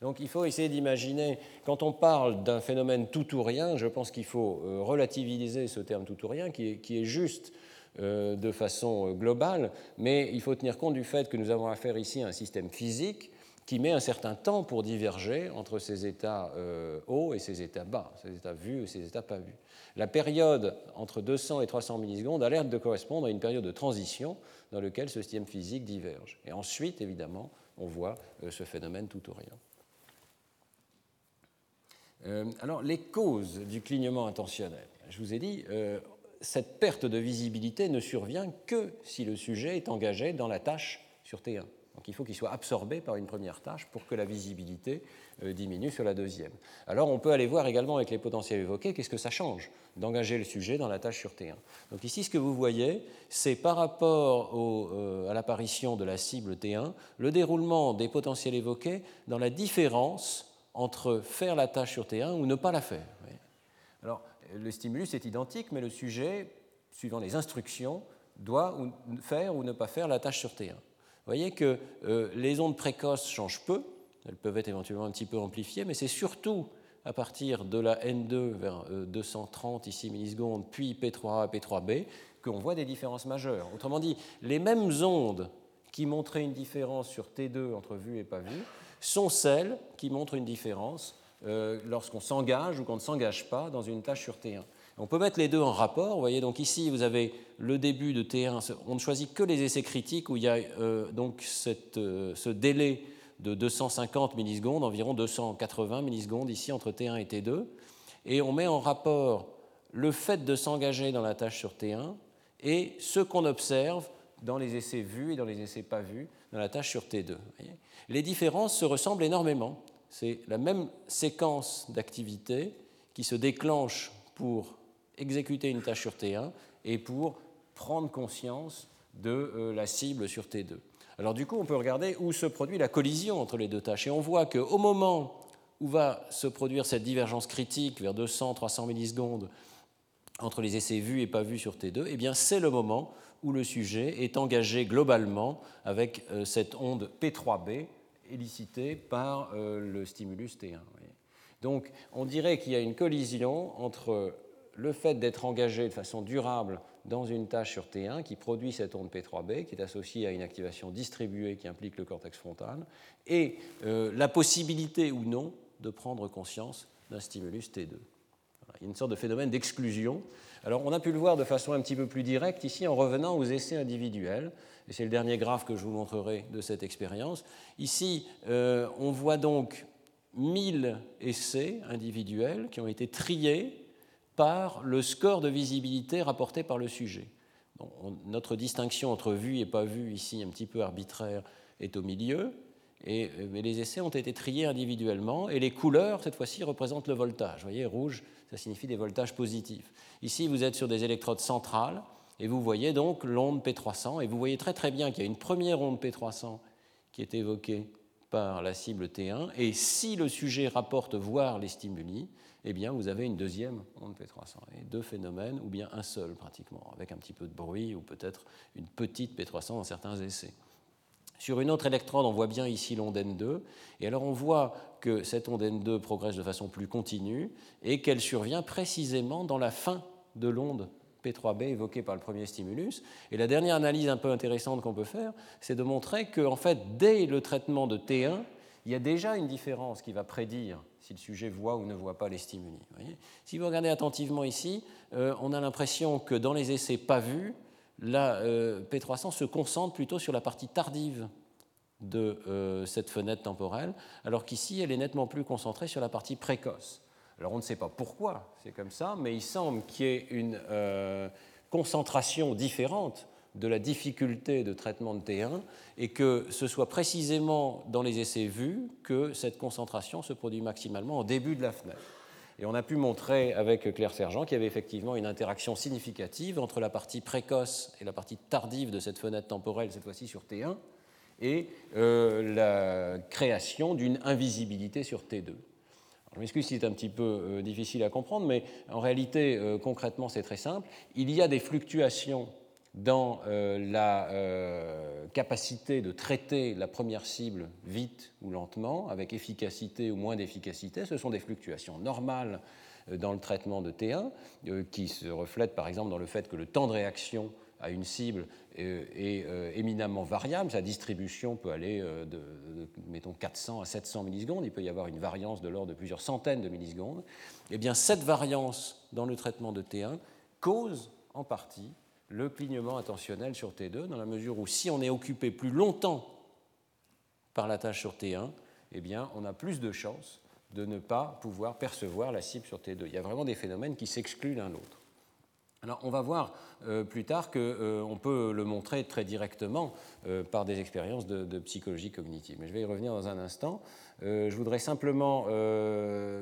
Donc il faut essayer d'imaginer, quand on parle d'un phénomène tout ou rien, je pense qu'il faut euh, relativiser ce terme tout ou rien, qui est, juste euh, de façon euh, globale, mais il faut tenir compte du fait que nous avons affaire ici à un système physique qui met un certain temps pour diverger entre ces états euh, hauts et ces états bas, ces états vus et ces états pas vus. La période entre 200 et 300 millisecondes a l'air de correspondre à une période de transition dans laquelle ce système physique diverge. Et ensuite, évidemment, on voit ce phénomène tout ou rien. alors, les causes du clignement intentionnel. Je vous ai dit, cette perte de visibilité ne survient que si le sujet est engagé dans la tâche sur T1. Donc il faut qu'il soit absorbé par une première tâche pour que la visibilité euh, diminue sur la deuxième. Alors on peut aller voir également avec les potentiels évoqués qu'est-ce que ça change d'engager le sujet dans la tâche sur T1. Donc ici ce que vous voyez, c'est par rapport euh, à l'apparition de la cible T1, le déroulement des potentiels évoqués dans la différence entre faire la tâche sur T1 ou ne pas la faire. Alors le stimulus est identique, mais le sujet, suivant les instructions, doit faire ou ne pas faire la tâche sur T1. Vous voyez que euh, les ondes précoces changent peu, elles peuvent être éventuellement un petit peu amplifiées, mais c'est surtout à partir de la N2 vers 230 euh, ici millisecondes, puis P3A, P3B, qu'on voit des différences majeures. Autrement dit, les mêmes ondes qui montraient une différence sur T2 entre vue et pas vue sont celles qui montrent une différence euh, lorsqu'on s'engage ou qu'on ne s'engage pas dans une tâche sur T1. On peut mettre les deux en rapport. Vous voyez, donc ici, vous avez le début de T1. On ne choisit que les essais critiques où il y a euh, donc euh, ce délai de 250 millisecondes, environ 280 millisecondes ici entre T1 et T2. Et on met en rapport le fait de s'engager dans la tâche sur T1 et ce qu'on observe dans les essais vus et dans les essais pas vus dans la tâche sur T2. Les différences se ressemblent énormément c'est la même séquence d'activités qui se déclenche pour exécuter une tâche sur T1 et pour prendre conscience de euh, la cible sur T2. Alors du coup, on peut regarder où se produit la collision entre les deux tâches. Et on voit qu'au moment où va se produire cette divergence critique vers 200-300 millisecondes entre les essais vus et pas vus sur T2, eh bien c'est le moment où le sujet est engagé globalement avec euh, cette onde P3B élicité par euh, le stimulus T1. Donc on dirait qu'il y a une collision entre le fait d'être engagé de façon durable dans une tâche sur T1 qui produit cette onde P3B, qui est associée à une activation distribuée qui implique le cortex frontal, et euh, la possibilité ou non de prendre conscience d'un stimulus T2. Il y a une sorte de phénomène d'exclusion. Alors on a pu le voir de façon un petit peu plus directe ici en revenant aux essais individuels, et c'est le dernier graphe que je vous montrerai de cette expérience. Ici, euh, on voit donc 1000 essais individuels qui ont été triés par le score de visibilité rapporté par le sujet. notre distinction entre vu et pas vu, ici un petit peu arbitraire, est au milieu, et, euh, mais les essais ont été triés individuellement, et les couleurs, cette fois-ci, représentent le voltage. Vous voyez, rouge, ça signifie des voltages positifs. Ici, vous êtes sur des électrodes centrales, et vous voyez donc l'onde P300, et vous voyez très très bien qu'il y a une première onde P300 qui est évoquée par la cible T1, et si le sujet rapporte voir les stimuli, eh bien vous avez une deuxième onde P300, et deux phénomènes, ou bien un seul pratiquement, avec un petit peu de bruit, ou peut-être une petite P300 dans certains essais. Sur une autre électrode, on voit bien ici l'onde N2, et alors on voit que cette onde N2 progresse de façon plus continue, et qu'elle survient précisément dans la fin de l'onde P3B évoquée par le premier stimulus. Et la dernière analyse un peu intéressante qu'on peut faire, c'est de montrer qu'en fait, dès le traitement de T1, il y a déjà une différence qui va prédire si le sujet voit ou ne voit pas les stimuli. si vous regardez attentivement ici, euh, on a l'impression que dans les essais pas vus, la euh, P300 se concentre plutôt sur la partie tardive de euh, cette fenêtre temporelle, alors qu'ici, elle est nettement plus concentrée sur la partie précoce. Alors on ne sait pas pourquoi c'est comme ça, mais il semble qu'il y ait une euh, concentration différente de la difficulté de traitement de T1 et que ce soit précisément dans les essais vus que cette concentration se produit maximalement au début de la fenêtre. Et on a pu montrer avec Claire Sergent qu'il y avait effectivement une interaction significative entre la partie précoce et la partie tardive de cette fenêtre temporelle, cette fois-ci sur T1, et euh, la création d'une invisibilité sur T2. Je m'excuse si c'est un petit peu euh, difficile à comprendre, mais en réalité, euh, concrètement, c'est très simple. Il y a des fluctuations dans euh, la capacité de traiter la première cible vite ou lentement, avec efficacité ou moins d'efficacité. Ce sont des fluctuations normales dans le traitement de T1, qui se reflètent par exemple dans le fait que le temps de réaction à une cible est, euh, éminemment variable. Sa distribution peut aller euh, de, mettons, 400 à 700 millisecondes. Il peut y avoir une variance de l'ordre de plusieurs centaines de millisecondes. Eh bien, cette variance dans le traitement de T1 cause en partie le clignement attentionnel sur T2, dans la mesure où si on est occupé plus longtemps par la tâche sur T1, eh bien, on a plus de chances de ne pas pouvoir percevoir la cible sur T2. Il y a vraiment des phénomènes qui s'excluent l'un l'autre. Alors, on va voir euh, plus tard qu'on euh, peut le montrer très directement euh, par des expériences de, psychologie cognitive. Mais je vais y revenir dans un instant. je voudrais simplement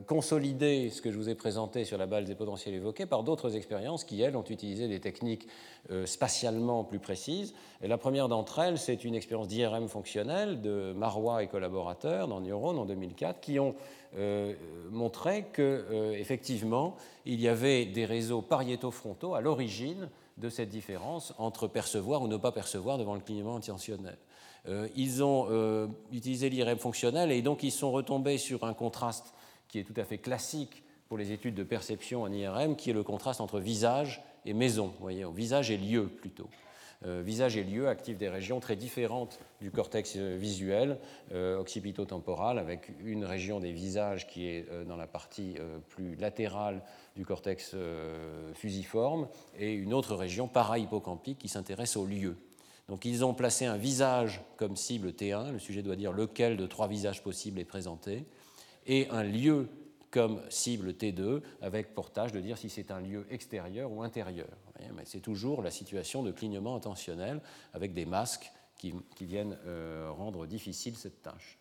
consolider ce que je vous ai présenté sur la base des potentiels évoqués par d'autres expériences qui, elles, ont utilisé des techniques spatialement plus précises. La première d'entre elles, c'est une expérience d'IRM fonctionnelle de Marois et collaborateurs dans Neuron en 2004 qui ont euh, montrait qu'effectivement, euh, il y avait des réseaux pariétofrontaux à l'origine de cette différence entre percevoir ou ne pas percevoir devant le clignement intentionnel. Euh, ils ont utilisé l'IRM fonctionnel et donc ils sont retombés sur un contraste qui est tout à fait classique pour les études de perception en IRM, qui est le contraste entre visage et maison, voyez, visage et lieu plutôt. Euh, visage et lieu activent des régions très différentes du cortex euh, visuel euh, occipito-temporal, avec une région des visages qui est dans la partie plus latérale du cortex fusiforme et une autre région para-hippocampique qui s'intéresse au lieu. Donc ils ont placé un visage comme cible T1, le sujet doit dire lequel de trois visages possibles est présenté, et un lieu comme cible T2, avec portage de dire si c'est un lieu extérieur ou intérieur. Mais c'est toujours la situation de clignement intentionnel avec des masques qui, viennent euh, rendre difficile cette tâche.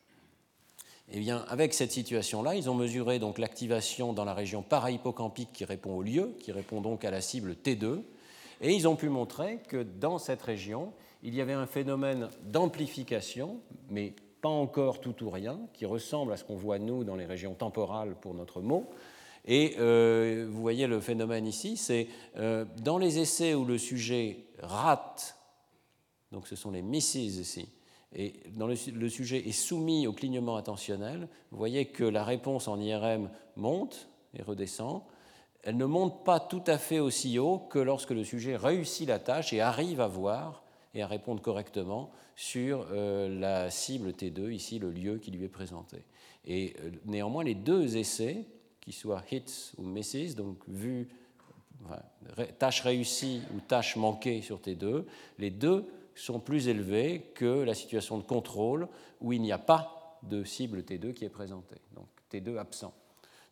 Eh bien, avec cette situation-là, ils ont mesuré donc l'activation dans la région parahippocampique qui répond au lieu, qui répond donc à la cible T2, et ils ont pu montrer que dans cette région, il y avait un phénomène d'amplification, mais pas encore tout ou rien, qui ressemble à ce qu'on voit nous dans les régions temporales pour notre mot. Et euh, vous voyez le phénomène ici, c'est euh, dans les essais où le sujet rate, donc ce sont les misses ici, et dans le, sujet est soumis au clignement attentionnel, vous voyez que la réponse en IRM monte et redescend. Elle ne monte pas tout à fait aussi haut que lorsque le sujet réussit la tâche et arrive à voir et à répondre correctement sur euh, la cible T2, ici le lieu qui lui est présenté. Et néanmoins, les deux essais qui hits ou misses, donc vu, tâche réussie ou tâche manquée sur T2, les deux sont plus élevés que la situation de contrôle où il n'y a pas de cible T2 qui est présentée, donc T2 absent.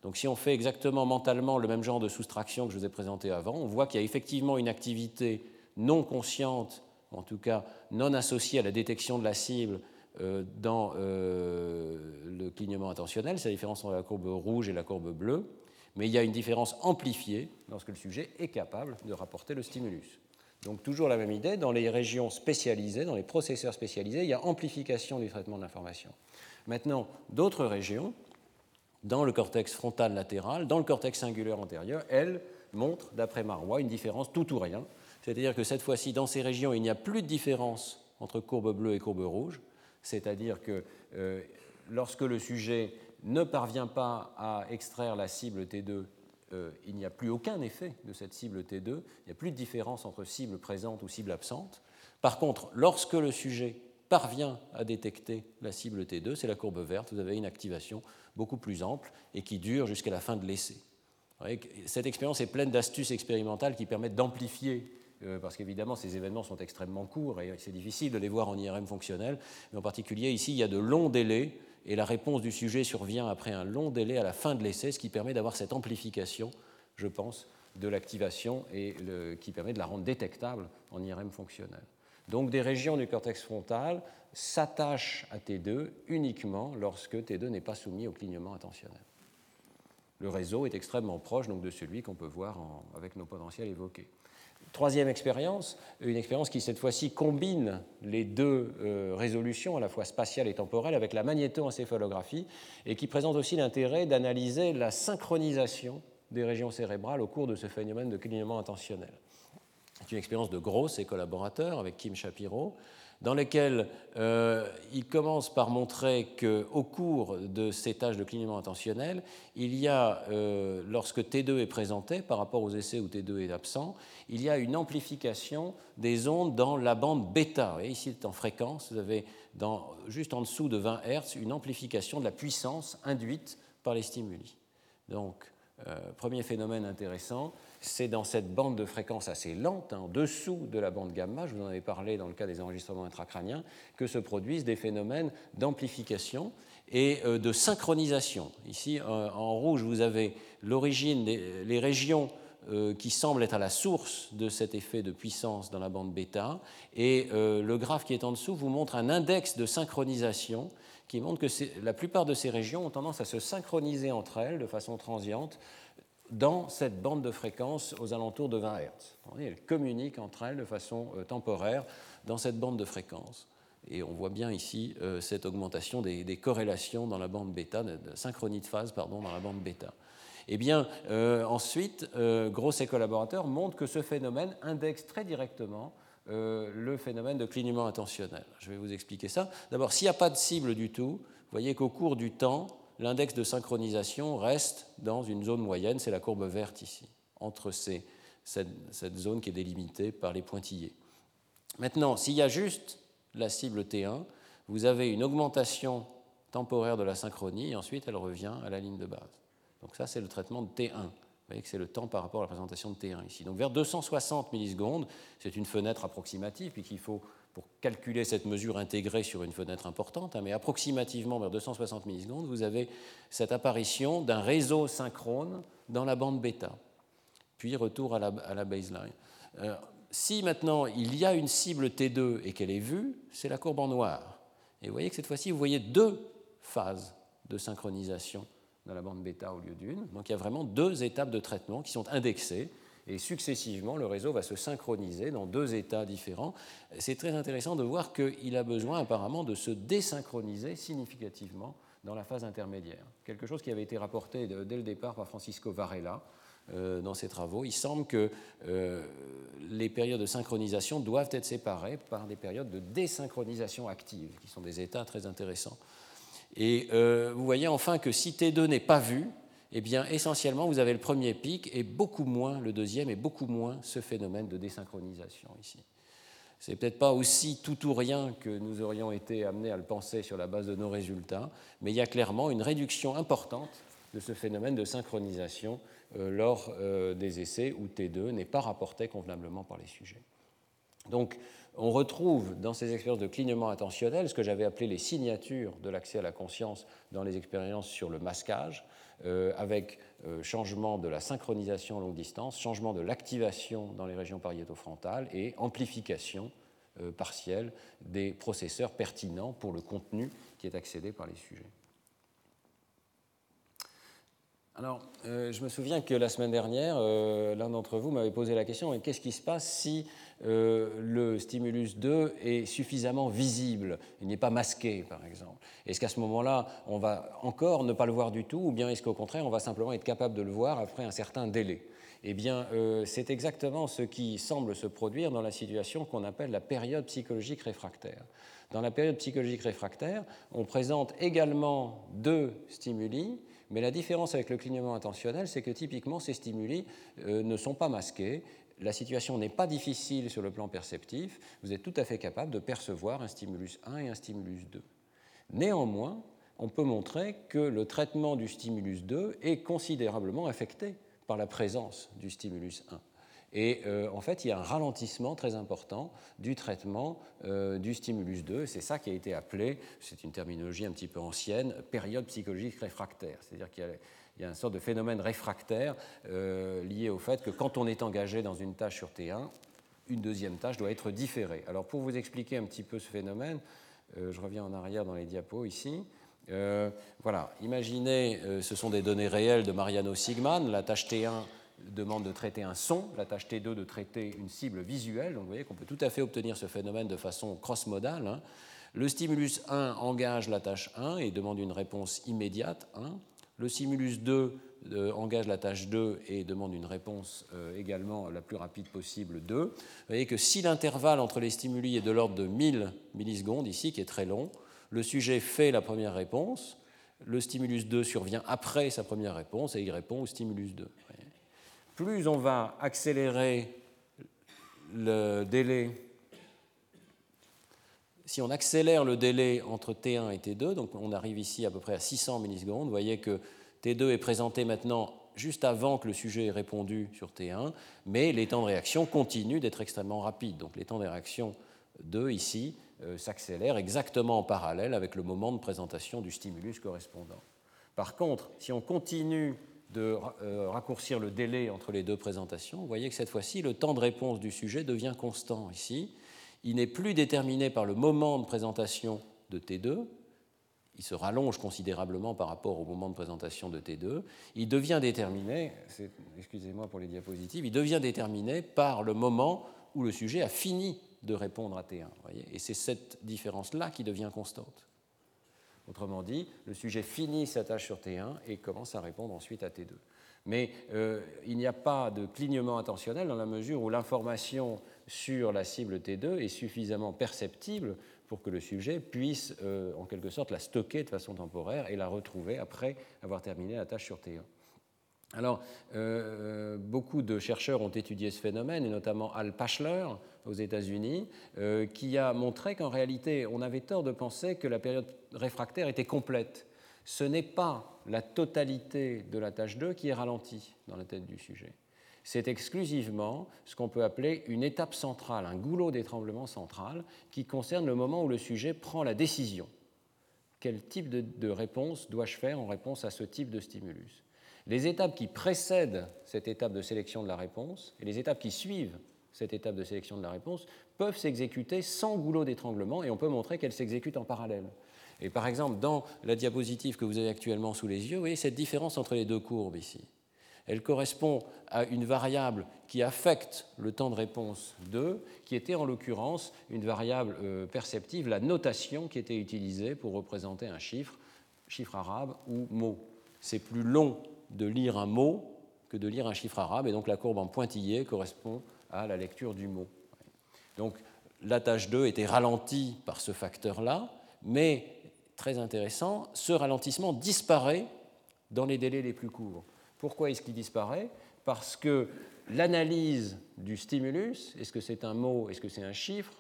Donc si on fait exactement mentalement le même genre de soustraction que je vous ai présenté avant, on voit qu'il y a effectivement une activité non consciente, en tout cas non associée à la détection de la cible dans euh, le clignement intentionnel, c'est la différence entre la courbe rouge et la courbe bleue, mais il y a une différence amplifiée lorsque le sujet est capable de rapporter le stimulus. Donc toujours la même idée, dans les régions spécialisées, dans les processeurs spécialisés, il y a amplification du traitement de l'information. Maintenant, d'autres régions, dans le cortex frontal latéral, dans le cortex singulaire antérieur, elles montrent, d'après Marois, une différence tout ou rien. C'est-à-dire que cette fois-ci, dans ces régions, il n'y a plus de différence entre courbe bleue et courbe rouge. C'est-à-dire que euh, lorsque le sujet ne parvient pas à extraire la cible T2, euh, il n'y a plus aucun effet de cette cible T2, il n'y a plus de différence entre cible présente ou cible absente. Par contre, lorsque le sujet parvient à détecter la cible T2, c'est la courbe verte, vous avez une activation beaucoup plus ample et qui dure jusqu'à la fin de l'essai. Cette expérience est pleine d'astuces expérimentales qui permettent d'amplifier parce qu'évidemment ces événements sont extrêmement courts et c'est difficile de les voir en IRM fonctionnel, mais en particulier ici il y a de longs délais et la réponse du sujet survient après un long délai à la fin de l'essai, ce qui permet d'avoir cette amplification, je pense, de l'activation et qui permet de la rendre détectable en IRM fonctionnel. Donc des régions du cortex frontal s'attachent à T2 uniquement lorsque T2 n'est pas soumis au clignement intentionnel. Le réseau est extrêmement proche donc, de celui qu'on peut voir avec nos potentiels évoqués. Troisième expérience, une expérience qui cette fois-ci combine les deux euh, résolutions, à la fois spatiale et temporelle, avec la magnétoencéphalographie, et qui présente aussi l'intérêt d'analyser la synchronisation des régions cérébrales au cours de ce phénomène de clignement intentionnel. C'est une expérience de Gross et collaborateurs avec Kim Shapiro, dans lesquels euh, il commence par montrer qu'au cours de ces tâches de clignement intentionnel, il y a, euh, lorsque T2 est présenté par rapport aux essais où T2 est absent, il y a une amplification des ondes dans la bande bêta. Et ici, en fréquence, vous avez juste en dessous de 20 Hz une amplification de la puissance induite par les stimuli. Donc, euh, premier phénomène intéressant, c'est dans cette bande de fréquence assez lente, hein, en dessous de la bande gamma, je vous en avais parlé dans le cas des enregistrements intracrâniens, que se produisent des phénomènes d'amplification et euh, de synchronisation. Ici, euh, en rouge, vous avez l'origine, les régions euh, qui semblent être à la source de cet effet de puissance dans la bande bêta, et le graphe qui est en dessous vous montre un index de synchronisation qui montre que la plupart de ces régions ont tendance à se synchroniser entre elles de façon transiente dans cette bande de fréquence aux alentours de 20 Hz. Elles communiquent entre elles de façon euh, temporaire dans cette bande de fréquence. Et on voit bien ici euh, cette augmentation des, corrélations dans la bande bêta, de, synchronie de phase pardon, dans la bande bêta. Eh bien, euh, ensuite, Gross et collaborateurs montrent que ce phénomène indexe très directement le phénomène de clignement intentionnel. Je vais vous expliquer ça. D'abord, s'il n'y a pas de cible du tout, vous voyez qu'au cours du temps, l'index de synchronisation reste dans une zone moyenne, c'est la courbe verte ici, entre cette, zone qui est délimitée par les pointillés. Maintenant, s'il y a juste la cible T1, vous avez une augmentation temporaire de la synchronie et ensuite elle revient à la ligne de base. Donc ça, c'est le traitement de T1. Vous voyez que c'est le temps par rapport à la présentation de T1 ici. Donc vers 260 millisecondes, c'est une fenêtre approximative, puisqu'il faut pour calculer cette mesure intégrée sur une fenêtre importante, hein, mais approximativement vers 260 millisecondes, vous avez cette apparition d'un réseau synchrone dans la bande bêta, puis retour à la, baseline. Euh, si maintenant il y a une cible T2 et qu'elle est vue, c'est la courbe en noir. Et vous voyez que cette fois-ci, vous voyez deux phases de synchronisation dans la bande bêta au lieu d'une. Donc il y a vraiment deux étapes de traitement qui sont indexées et successivement, le réseau va se synchroniser dans deux états différents. C'est très intéressant de voir qu'il a besoin apparemment de se désynchroniser significativement dans la phase intermédiaire. Quelque chose qui avait été rapporté dès le départ par Francisco Varela euh, dans ses travaux. Il semble que euh, les périodes de synchronisation doivent être séparées par des périodes de désynchronisation active, qui sont des états très intéressants. Et euh, vous voyez enfin que si T2 n'est pas vu, eh bien, essentiellement, vous avez le premier pic et beaucoup moins le deuxième et beaucoup moins ce phénomène de désynchronisation ici. C'est peut-être pas aussi tout ou rien que nous aurions été amenés à le penser sur la base de nos résultats, mais il y a clairement une réduction importante de ce phénomène de synchronisation euh, lors euh, des essais où T2 n'est pas rapporté convenablement par les sujets. Donc, on retrouve dans ces expériences de clignement attentionnel ce que j'avais appelé les signatures de l'accès à la conscience dans les expériences sur le masquage, avec changement de la synchronisation longue distance, changement de l'activation dans les régions pariétofrontales et amplification partielle des processeurs pertinents pour le contenu qui est accédé par les sujets. Alors, euh, je me souviens que la semaine dernière, euh, l'un d'entre vous m'avait posé la question qu'est-ce qui se passe si euh, le stimulus 2 est suffisamment visible, il n'est pas masqué, par exemple Est-ce qu'à ce, moment-là, on va encore ne pas le voir du tout, ou bien est-ce qu'au contraire, on va simplement être capable de le voir après un certain délai? Eh bien, c'est exactement ce qui semble se produire dans la situation qu'on appelle la période psychologique réfractaire. Dans la période psychologique réfractaire, on présente également deux stimuli mais la différence avec le clignement intentionnel, c'est que typiquement ces stimuli euh, ne sont pas masqués. La situation n'est pas difficile sur le plan perceptif. Vous êtes tout à fait capable de percevoir un stimulus 1 et un stimulus 2. Néanmoins, on peut montrer que le traitement du stimulus 2 est considérablement affecté par la présence du stimulus 1. Et euh, en fait, il y a un ralentissement très important du traitement euh, du stimulus 2. C'est ça qui a été appelé, c'est une terminologie un petit peu ancienne, période psychologique réfractaire. C'est-à-dire qu'il y, a une sorte de phénomène réfractaire euh, lié au fait que quand on est engagé dans une tâche sur T1, une deuxième tâche doit être différée. Alors pour vous expliquer un petit peu ce phénomène, je reviens en arrière dans les diapos ici. voilà, imaginez, ce sont des données réelles de Mariano Sigman, la tâche T1 demande de traiter un son, la tâche T2 de traiter une cible visuelle. Donc vous voyez qu'on peut tout à fait obtenir ce phénomène de façon cross-modale. Hein. Le stimulus 1 engage la tâche 1 et demande une réponse immédiate 1. Le stimulus 2 euh, engage la tâche 2 et demande une réponse euh, également la plus rapide possible 2. Vous voyez que si l'intervalle entre les stimuli est de l'ordre de 1000 millisecondes, ici, qui est très long, le sujet fait la première réponse, le stimulus 2 survient après sa première réponse et il répond au stimulus 2 plus on va accélérer le délai, si on accélère le délai entre T1 et T2, donc on arrive ici à peu près à 600 millisecondes, vous voyez que T2 est présenté maintenant juste avant que le sujet ait répondu sur T1, mais les temps de réaction continuent d'être extrêmement rapides. Donc les temps de réaction 2 ici euh, s'accélèrent exactement en parallèle avec le moment de présentation du stimulus correspondant. Par contre, si on continue de euh, raccourcir le délai entre les deux présentations, vous voyez que cette fois-ci, le temps de réponse du sujet devient constant ici. Il n'est plus déterminé par le moment de présentation de T2, il se rallonge considérablement par rapport au moment de présentation de T2. Il devient déterminé, excusez-moi pour les diapositives, il devient déterminé par le moment où le sujet a fini de répondre à T1. Voyez Et c'est cette différence-là qui devient constante. Autrement dit, le sujet finit sa tâche sur T1 et commence à répondre ensuite à T2. Mais euh, il n'y a pas de clignement intentionnel dans la mesure où l'information sur la cible T2 est suffisamment perceptible pour que le sujet puisse euh, en quelque sorte la stocker de façon temporaire et la retrouver après avoir terminé la tâche sur T1. Alors, euh, beaucoup de chercheurs ont étudié ce phénomène, et notamment Al Pachler aux États-Unis, euh, qui a montré qu'en réalité, on avait tort de penser que la période réfractaire était complète. Ce n'est pas la totalité de la tâche 2 qui est ralentie dans la tête du sujet. C'est exclusivement ce qu'on peut appeler une étape centrale, un goulot d'étranglement central, qui concerne le moment où le sujet prend la décision. Quel type de réponse dois-je faire en réponse à ce type de stimulus? Les étapes qui précèdent cette étape de sélection de la réponse et les étapes qui suivent cette étape de sélection de la réponse peuvent s'exécuter sans goulot d'étranglement et on peut montrer qu'elles s'exécutent en parallèle. Et par exemple, dans la diapositive que vous avez actuellement sous les yeux, vous voyez cette différence entre les deux courbes ici. Elle correspond à une variable qui affecte le temps de réponse 2, qui était en l'occurrence une variable euh, perceptive, la notation qui était utilisée pour représenter un chiffre, chiffre arabe ou mot. C'est plus long de lire un mot que de lire un chiffre arabe, et donc la courbe en pointillé correspond à la lecture du mot. Donc la tâche 2 était ralentie par ce facteur-là, mais très intéressant, ce ralentissement disparaît dans les délais les plus courts. Pourquoi est-ce qu'il disparaît? Parce que l'analyse du stimulus, est-ce que c'est un mot, est-ce que c'est un chiffre,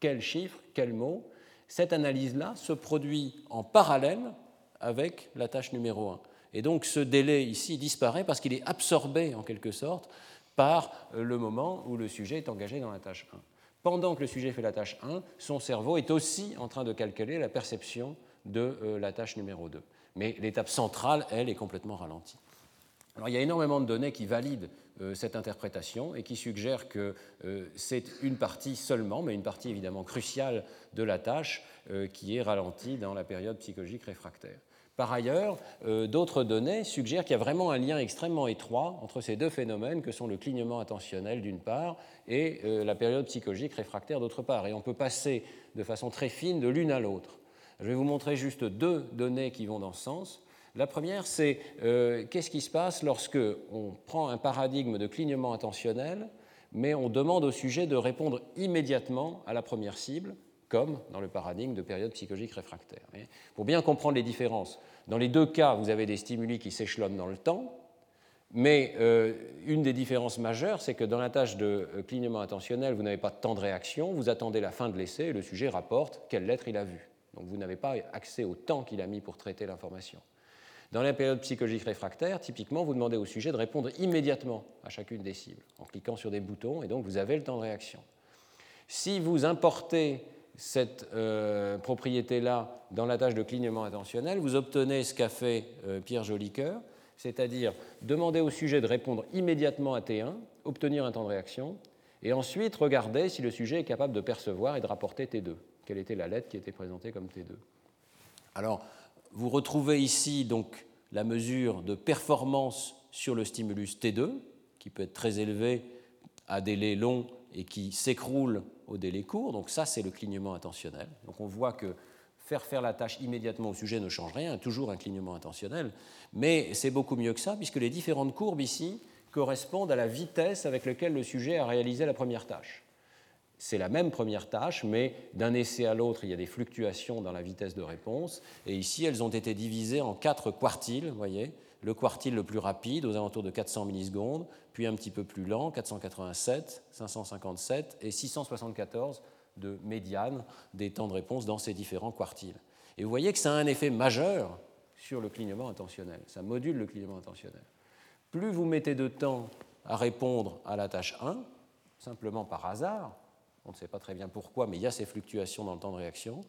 quel chiffre, quel mot, cette analyse-là se produit en parallèle avec la tâche numéro 1. Et donc ce délai ici disparaît parce qu'il est absorbé en quelque sorte par le moment où le sujet est engagé dans la tâche 1. Pendant que le sujet fait la tâche 1, son cerveau est aussi en train de calculer la perception de euh, la tâche numéro 2. Mais l'étape centrale, elle, est complètement ralentie. Alors, il y a énormément de données qui valident euh, cette interprétation et qui suggèrent que euh, c'est une partie seulement, mais une partie évidemment cruciale de la tâche qui est ralentie dans la période psychologique réfractaire. Par ailleurs, d'autres données suggèrent qu'il y a vraiment un lien extrêmement étroit entre ces deux phénomènes que sont le clignement attentionnel d'une part et la période psychologique réfractaire d'autre part. Et on peut passer de façon très fine de l'une à l'autre. Je vais vous montrer juste deux données qui vont dans ce sens. La première, c'est euh, qu'est-ce qui se passe lorsque on prend un paradigme de clignement intentionnel, mais on demande au sujet de répondre immédiatement à la première cible, comme dans le paradigme de période psychologique réfractaire. Pour bien comprendre les différences, dans les deux cas, vous avez des stimuli qui s'échelonnent dans le temps, mais euh, une des différences majeures, c'est que dans la tâche de euh, clignement intentionnel, vous n'avez pas de temps de réaction, vous attendez la fin de l'essai et le sujet rapporte quelle lettre il a vue. Donc vous n'avez pas accès au temps qu'il a mis pour traiter l'information. Dans la période psychologique réfractaire, typiquement, vous demandez au sujet de répondre immédiatement à chacune des cibles, en cliquant sur des boutons, et donc vous avez le temps de réaction. Si vous importez cette euh, propriété-là dans la tâche de clignement intentionnel, vous obtenez ce qu'a fait euh, Pierre Jolicoeur, c'est-à-dire demander au sujet de répondre immédiatement à T1, obtenir un temps de réaction, et ensuite regarder si le sujet est capable de percevoir et de rapporter T2 quelle était la lettre qui était présentée comme T2. Alors, vous retrouvez ici donc la mesure de performance sur le stimulus T2, qui peut être très élevé à délai long et qui s'écroule au délai court. Donc ça, c'est le clignement intentionnel. Donc on voit que faire faire la tâche immédiatement au sujet ne change rien, toujours un clignement intentionnel, mais c'est beaucoup mieux que ça, puisque les différentes courbes ici correspondent à la vitesse avec laquelle le sujet a réalisé la première tâche c'est la même première tâche, mais d'un essai à l'autre, il y a des fluctuations dans la vitesse de réponse. Et ici, elles ont été divisées en quatre quartiles, voyez. Le quartile le plus rapide, aux alentours de 400 millisecondes, puis un petit peu plus lent, 487, 557 et 674 de médiane des temps de réponse dans ces différents quartiles. Et vous voyez que ça a un effet majeur sur le clignement intentionnel. Ça module le clignement intentionnel. Plus vous mettez de temps à répondre à la tâche 1, simplement par hasard, on ne sait pas très bien pourquoi, mais il y a ces fluctuations dans le temps de réaction.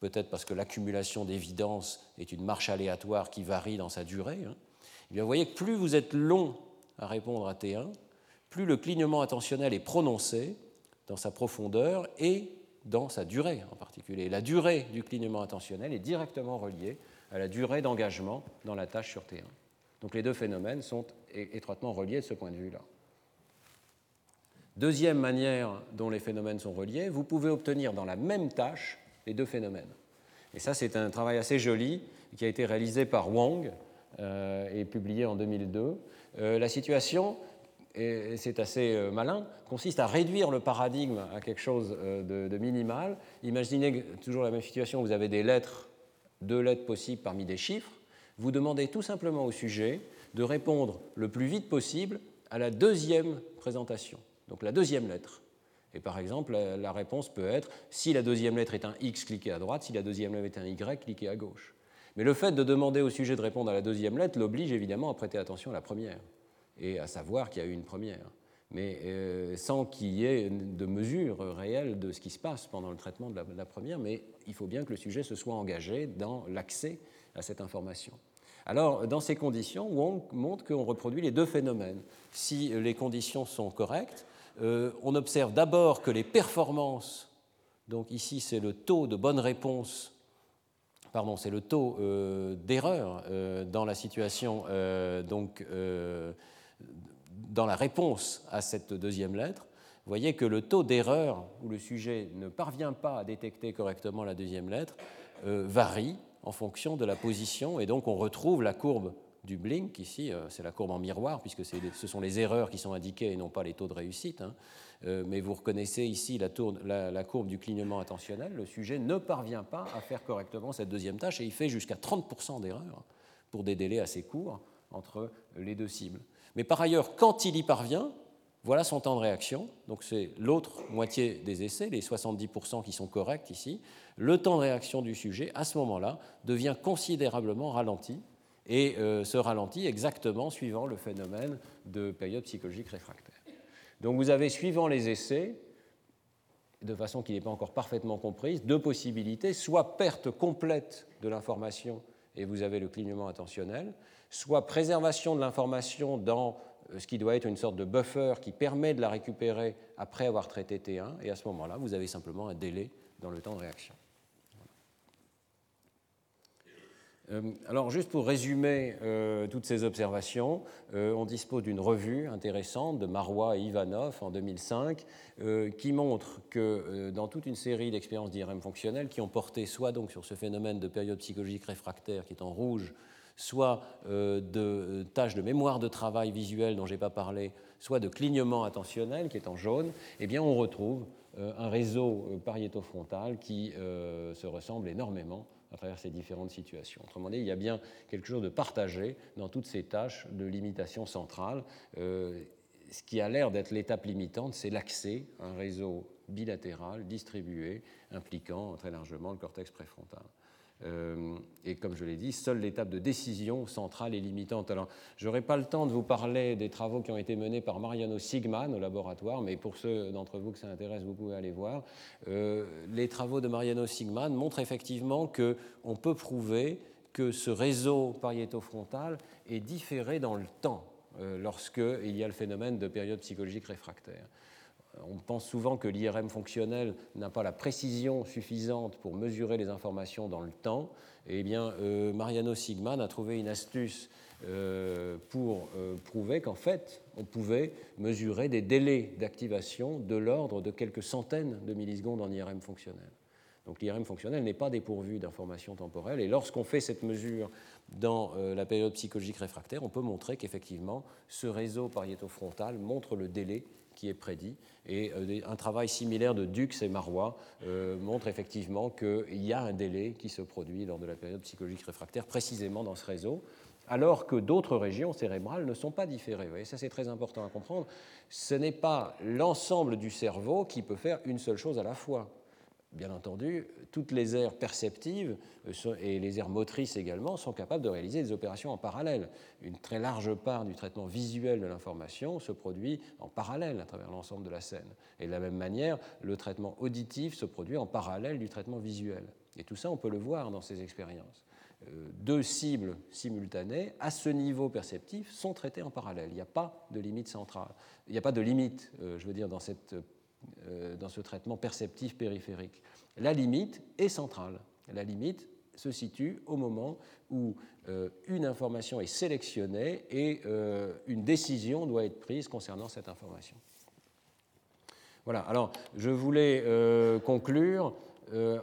Peut-être parce que l'accumulation d'évidence est une marche aléatoire qui varie dans sa durée. Hein. Eh bien, vous voyez que plus vous êtes long à répondre à T1, plus le clignement attentionnel est prononcé dans sa profondeur et dans sa durée en particulier. La durée du clignement attentionnel est directement reliée à la durée d'engagement dans la tâche sur T1. Donc les deux phénomènes sont étroitement reliés de ce point de vue-là. Deuxième manière dont les phénomènes sont reliés, vous pouvez obtenir dans la même tâche les deux phénomènes. Et ça, c'est un travail assez joli qui a été réalisé par Wang euh, et publié en 2002. Euh, la situation, et c'est assez euh, malin, consiste à réduire le paradigme à quelque chose de, de, minimal. Imaginez toujours la même situation, vous avez des lettres, deux lettres possibles parmi des chiffres. Vous demandez tout simplement au sujet de répondre le plus vite possible à la deuxième présentation donc la deuxième lettre. Et par exemple, la réponse peut être si la deuxième lettre est un X, cliquez à droite, si la deuxième lettre est un Y, cliquez à gauche. Mais le fait de demander au sujet de répondre à la deuxième lettre l'oblige évidemment à prêter attention à la première et à savoir qu'il y a eu une première, mais euh, sans qu'il y ait de mesure réelle de ce qui se passe pendant le traitement de la, première, mais il faut bien que le sujet se soit engagé dans l'accès à cette information. Alors, dans ces conditions, Wong montre qu'on reproduit les deux phénomènes. Si les conditions sont correctes, euh, on observe d'abord que les performances, donc ici c'est le taux de bonne réponse, pardon, c'est le taux euh, d'erreur euh, dans la situation, donc dans la réponse à cette deuxième lettre. Vous voyez que le taux d'erreur où le sujet ne parvient pas à détecter correctement la deuxième lettre varie en fonction de la position, et donc on retrouve la courbe du blink, ici, euh, c'est la courbe en miroir, puisque ce sont les erreurs qui sont indiquées et non pas les taux de réussite. Hein. Euh, mais vous reconnaissez ici la, courbe du clignement attentionnel. Le sujet ne parvient pas à faire correctement cette deuxième tâche et il fait jusqu'à 30% d'erreurs pour des délais assez courts entre les deux cibles. Mais par ailleurs, quand il y parvient, voilà son temps de réaction. Donc c'est l'autre moitié des essais, les 70% qui sont corrects ici. Le temps de réaction du sujet, à ce moment-là, devient considérablement ralenti et euh, se ralentit exactement suivant le phénomène de période psychologique réfractaire. Donc vous avez, suivant les essais, de façon qui n'est pas encore parfaitement comprise, deux possibilités, soit perte complète de l'information et vous avez le clignement attentionnel, soit préservation de l'information dans euh, ce qui doit être une sorte de buffer qui permet de la récupérer après avoir traité T1, et à ce moment-là, vous avez simplement un délai dans le temps de réaction. Euh, alors, juste pour résumer euh, toutes ces observations, on dispose d'une revue intéressante de Marois et Ivanov en 2005 qui montre que dans toute une série d'expériences d'IRM fonctionnelles qui ont porté soit donc sur ce phénomène de période psychologique réfractaire qui est en rouge, soit euh, de euh, tâches de mémoire de travail visuelle dont je n'ai pas parlé, soit de clignement attentionnel qui est en jaune, eh bien on retrouve euh, un réseau pariétofrontal qui se ressemble énormément à travers ces différentes situations. Autrement dit, il y a bien quelque chose de partagé dans toutes ces tâches de limitation centrale. ce qui a l'air d'être l'étape limitante, c'est l'accès à un réseau bilatéral distribué impliquant très largement le cortex préfrontal. Euh, et comme je l'ai dit, seule l'étape de décision centrale est limitante. Alors, je n'aurai pas le temps de vous parler des travaux qui ont été menés par Mariano Sigman au laboratoire, mais pour ceux d'entre vous que ça intéresse, vous pouvez aller voir. Euh, les travaux de Mariano Sigman montrent effectivement qu'on peut prouver que ce réseau pariétofrontal est différé dans le temps euh, lorsqu'il y a le phénomène de période psychologique réfractaire. On pense souvent que l'IRM fonctionnel n'a pas la précision suffisante pour mesurer les informations dans le temps. Eh bien, euh, Mariano Sigman a trouvé une astuce euh, pour euh, prouver qu'en fait, on pouvait mesurer des délais d'activation de l'ordre de quelques centaines de millisecondes en IRM fonctionnel. Donc l'IRM fonctionnel n'est pas dépourvu d'informations temporelles. Et lorsqu'on fait cette mesure dans la période psychologique réfractaire, on peut montrer qu'effectivement, ce réseau pariétofrontal montre le délai qui est prédit. Et euh, un travail similaire de Dux et Marois euh, montre effectivement qu'il y a un délai qui se produit lors de la période psychologique réfractaire, précisément dans ce réseau, alors que d'autres régions cérébrales ne sont pas différées. Vous voyez, ça c'est très important à comprendre. Ce n'est pas l'ensemble du cerveau qui peut faire une seule chose à la fois bien entendu, toutes les aires perceptives euh, et les aires motrices également sont capables de réaliser des opérations en parallèle. Une très large part du traitement visuel de l'information se produit en parallèle à travers l'ensemble de la scène. Et de la même manière, le traitement auditif se produit en parallèle du traitement visuel. Et tout ça, on peut le voir dans ces expériences. Euh, deux cibles simultanées à ce niveau perceptif sont traitées en parallèle. Il n'y a pas de limite centrale. Il n'y a pas de limite, euh, je veux dire, dans cette dans ce traitement perceptif périphérique. La limite est centrale. La limite se situe au moment où euh, une information est sélectionnée et euh, une décision doit être prise concernant cette information. Voilà, alors je voulais conclure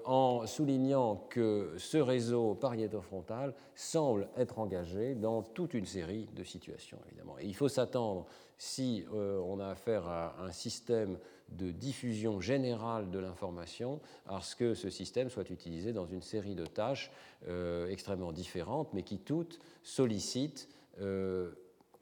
en soulignant que ce réseau pariétofrontal semble être engagé dans toute une série de situations, évidemment. Et il faut s'attendre, si on a affaire à un système de diffusion générale de l'information à ce que ce système soit utilisé dans une série de tâches euh, extrêmement différentes, mais qui toutes sollicitent euh,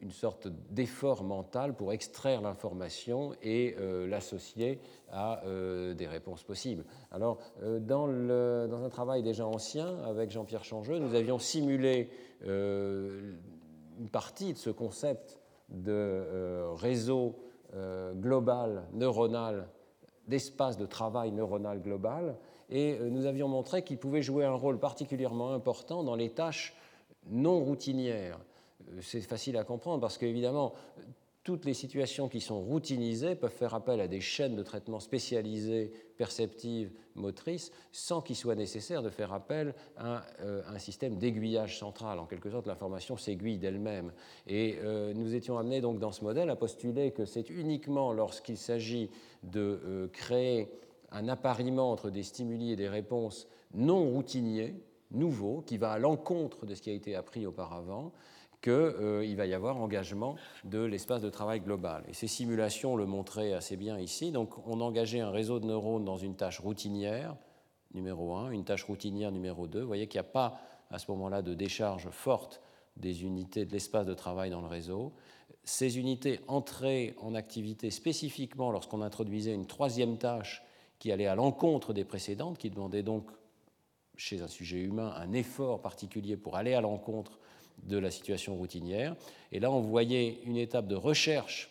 une sorte d'effort mental pour extraire l'information et euh, l'associer à des réponses possibles. Alors, dans, dans, un travail déjà ancien avec Jean-Pierre Changeux, nous avions simulé une partie de ce concept de réseau euh, global neuronal, d'espace de travail neuronal global, et euh, nous avions montré qu'il pouvait jouer un rôle particulièrement important dans les tâches non routinières. Euh, c'est facile à comprendre parce qu'évidemment, toutes les situations qui sont routinisées peuvent faire appel à des chaînes de traitement spécialisées, perceptives, motrices, sans qu'il soit nécessaire de faire appel à euh, un système d'aiguillage central. En quelque sorte, l'information s'aiguille d'elle-même. Et euh, nous étions amenés donc dans ce modèle à postuler que c'est uniquement lorsqu'il s'agit de euh, créer un appariement entre des stimuli et des réponses non routiniers, nouveaux, qui va à l'encontre de ce qui a été appris auparavant, qu'il euh, va y avoir engagement de l'espace de travail global. Et ces simulations le montraient assez bien ici. Donc on engageait un réseau de neurones dans une tâche routinière, numéro 1, une tâche routinière numéro 2. Vous voyez qu'il n'y a pas à ce moment-là de décharge forte des unités de l'espace de travail dans le réseau. Ces unités entraient en activité spécifiquement lorsqu'on introduisait une troisième tâche qui allait à l'encontre des précédentes, qui demandait donc chez un sujet humain un effort particulier pour aller à l'encontre de la situation routinière. Et là, on voyait une étape de recherche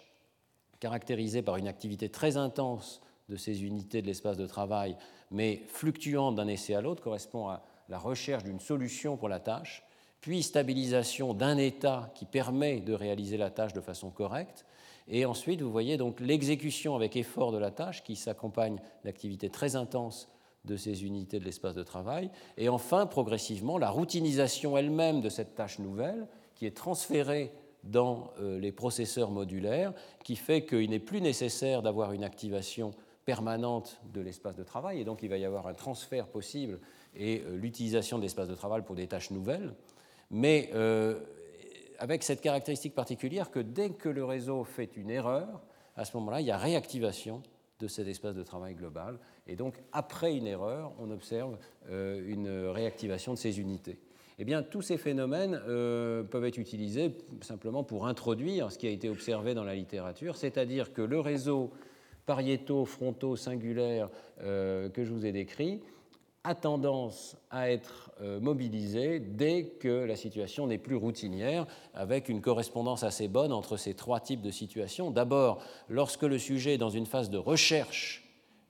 caractérisée par une activité très intense de ces unités de l'espace de travail, mais fluctuante d'un essai à l'autre, correspond à la recherche d'une solution pour la tâche, puis stabilisation d'un état qui permet de réaliser la tâche de façon correcte, et ensuite, vous voyez donc l'exécution avec effort de la tâche qui s'accompagne d'activités très intenses de ces unités de l'espace de travail, et enfin, progressivement, la routinisation elle-même de cette tâche nouvelle qui est transférée dans euh, les processeurs modulaires, qui fait qu'il n'est plus nécessaire d'avoir une activation permanente de l'espace de travail, et donc il va y avoir un transfert possible et euh, l'utilisation de l'espace de travail pour des tâches nouvelles, mais euh, avec cette caractéristique particulière que dès que le réseau fait une erreur, à ce moment-là, il y a réactivation de cet espace de travail global. Et donc, après une erreur, on observe euh, une réactivation de ces unités. Eh bien, tous ces phénomènes euh, peuvent être utilisés simplement pour introduire ce qui a été observé dans la littérature, c'est-à-dire que le réseau pariéto, frontaux, singulaire euh, que je vous ai décrit a tendance à être euh, mobilisé dès que la situation n'est plus routinière, avec une correspondance assez bonne entre ces trois types de situations. D'abord, lorsque le sujet est dans une phase de recherche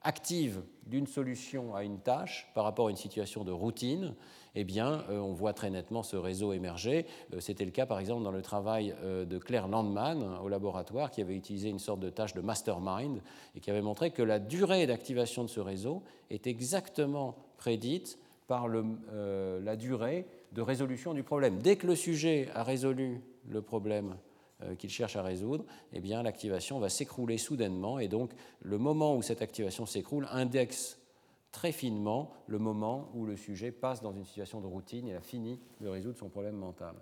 active d'une solution à une tâche par rapport à une situation de routine, eh bien, euh, on voit très nettement ce réseau émerger. Euh, c'était le cas, par exemple, dans le travail de Claire Landman au laboratoire, qui avait utilisé une sorte de tâche de mastermind et qui avait montré que la durée d'activation de ce réseau est exactement prédite par la durée de résolution du problème. Dès que le sujet a résolu le problème qu'il cherche à résoudre, eh bien l'activation va s'écrouler soudainement et donc le moment où cette activation s'écroule indexe très finement le moment où le sujet passe dans une situation de routine et a fini de résoudre son problème mental.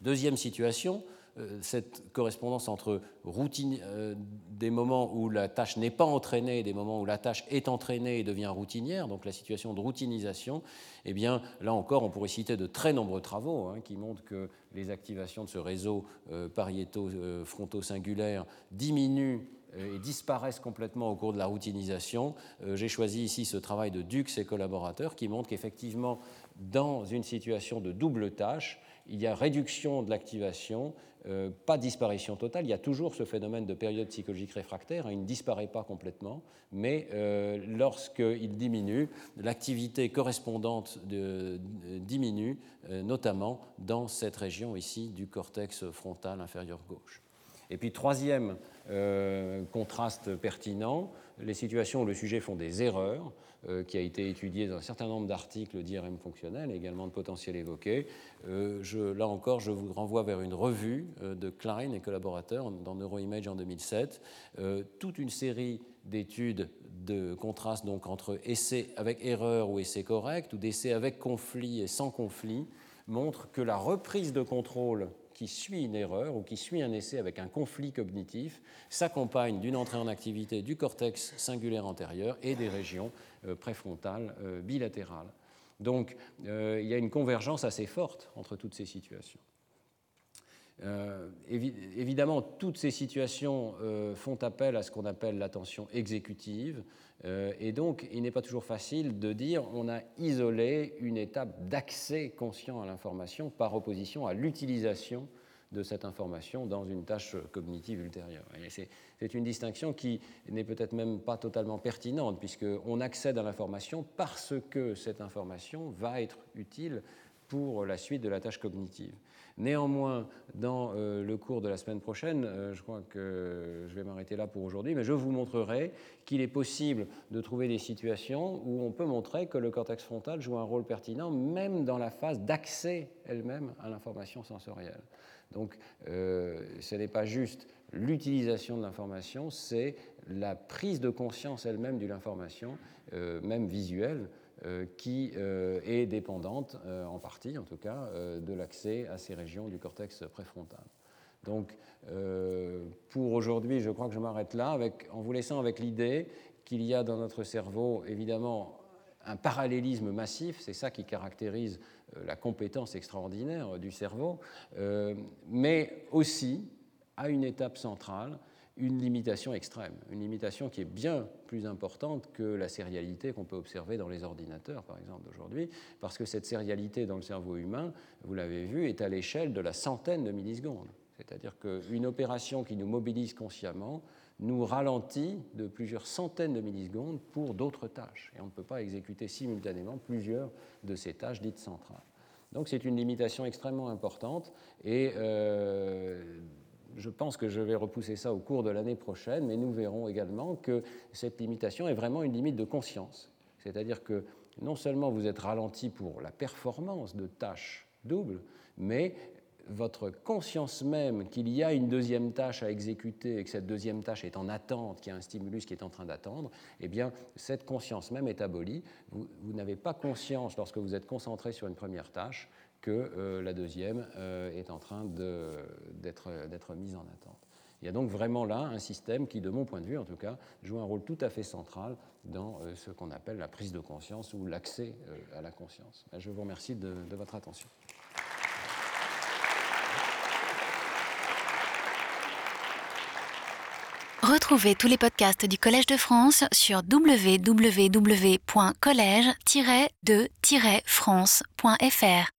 Deuxième situation, euh, cette correspondance entre routine, euh, des moments où la tâche n'est pas entraînée et des moments où la tâche est entraînée et devient routinière, donc la situation de routinisation, eh bien, là encore, on pourrait citer de très nombreux travaux hein, qui montrent que les activations de ce réseau euh, pariéto-fronto-singulaire diminuent euh, et disparaissent complètement au cours de la routinisation. Euh, j'ai choisi ici ce travail de Dux et collaborateurs qui montre qu'effectivement, dans une situation de double tâche, il y a réduction de l'activation, euh, pas disparition totale. Il y a toujours ce phénomène de période psychologique réfractaire. Hein, il ne disparaît pas complètement, mais lorsqu'il diminue, l'activité correspondante diminue, notamment dans cette région ici du cortex frontal inférieur gauche. Et puis troisième euh, contraste pertinent, les situations où le sujet font des erreurs, euh, qui a été étudié dans un certain nombre d'articles d'IRM fonctionnel également de potentiel évoqué. Euh, je, là encore, je vous renvoie vers une revue de Klein et collaborateurs dans Neuroimage en 2007, toute une série d'études de contraste donc entre essais avec erreur ou essais correct, ou d'essais avec conflit et sans conflit, montrent que la reprise de contrôle qui suit une erreur ou qui suit un essai avec un conflit cognitif s'accompagne d'une entrée en activité du cortex singulaire antérieur et des régions euh, préfrontales euh, bilatérales. Donc euh, il y a une convergence assez forte entre toutes ces situations. Évidemment, toutes ces situations font appel à ce qu'on appelle l'attention exécutive, euh, et donc, il n'est pas toujours facile de dire on a isolé une étape d'accès conscient à l'information par opposition à l'utilisation de cette information dans une tâche cognitive ultérieure. C'est une distinction qui n'est peut-être même pas totalement pertinente, puisqu'on accède à l'information parce que cette information va être utile pour la suite de la tâche cognitive. Néanmoins, dans euh, le cours de la semaine prochaine, euh, je crois que je vais m'arrêter là pour aujourd'hui, mais je vous montrerai qu'il est possible de trouver des situations où on peut montrer que le cortex frontal joue un rôle pertinent, même dans la phase d'accès elle-même à l'information sensorielle. Donc, euh, ce n'est pas juste l'utilisation de l'information, c'est la prise de conscience elle-même de l'information, même visuelle, qui euh, est dépendante, euh, en partie en tout cas, de l'accès à ces régions du cortex préfrontal. Donc, pour aujourd'hui, je crois que je m'arrête là, en vous laissant avec l'idée qu'il y a dans notre cerveau, évidemment, un parallélisme massif, c'est ça qui caractérise la compétence extraordinaire du cerveau, mais aussi, à une étape centrale, une limitation extrême, une limitation qui est bien plus importante que la sérialité qu'on peut observer dans les ordinateurs, par exemple, d'aujourd'hui, parce que cette sérialité dans le cerveau humain, vous l'avez vu, est à l'échelle de la centaine de millisecondes. C'est-à-dire qu'une opération qui nous mobilise consciemment nous ralentit de plusieurs centaines de millisecondes pour d'autres tâches. Et on ne peut pas exécuter simultanément plusieurs de ces tâches dites centrales. Donc c'est une limitation extrêmement importante et euh, je pense que je vais repousser ça au cours de l'année prochaine, mais nous verrons également que cette limitation est vraiment une limite de conscience. C'est-à-dire que non seulement vous êtes ralenti pour la performance de tâches doubles, mais votre conscience même qu'il y a une deuxième tâche à exécuter et que cette deuxième tâche est en attente, qu'il y a un stimulus qui est en train d'attendre, eh bien, cette conscience même est abolie. Vous, vous n'avez pas conscience, lorsque vous êtes concentré sur une première tâche, que euh, la deuxième euh, est en train d'être mise en attente. Il y a donc vraiment là un système qui, de mon point de vue en tout cas, joue un rôle tout à fait central dans euh, ce qu'on appelle la prise de conscience ou l'accès à la conscience. Je vous remercie de, de votre attention. Retrouvez tous les podcasts du Collège de France sur www.collège-de-france.fr.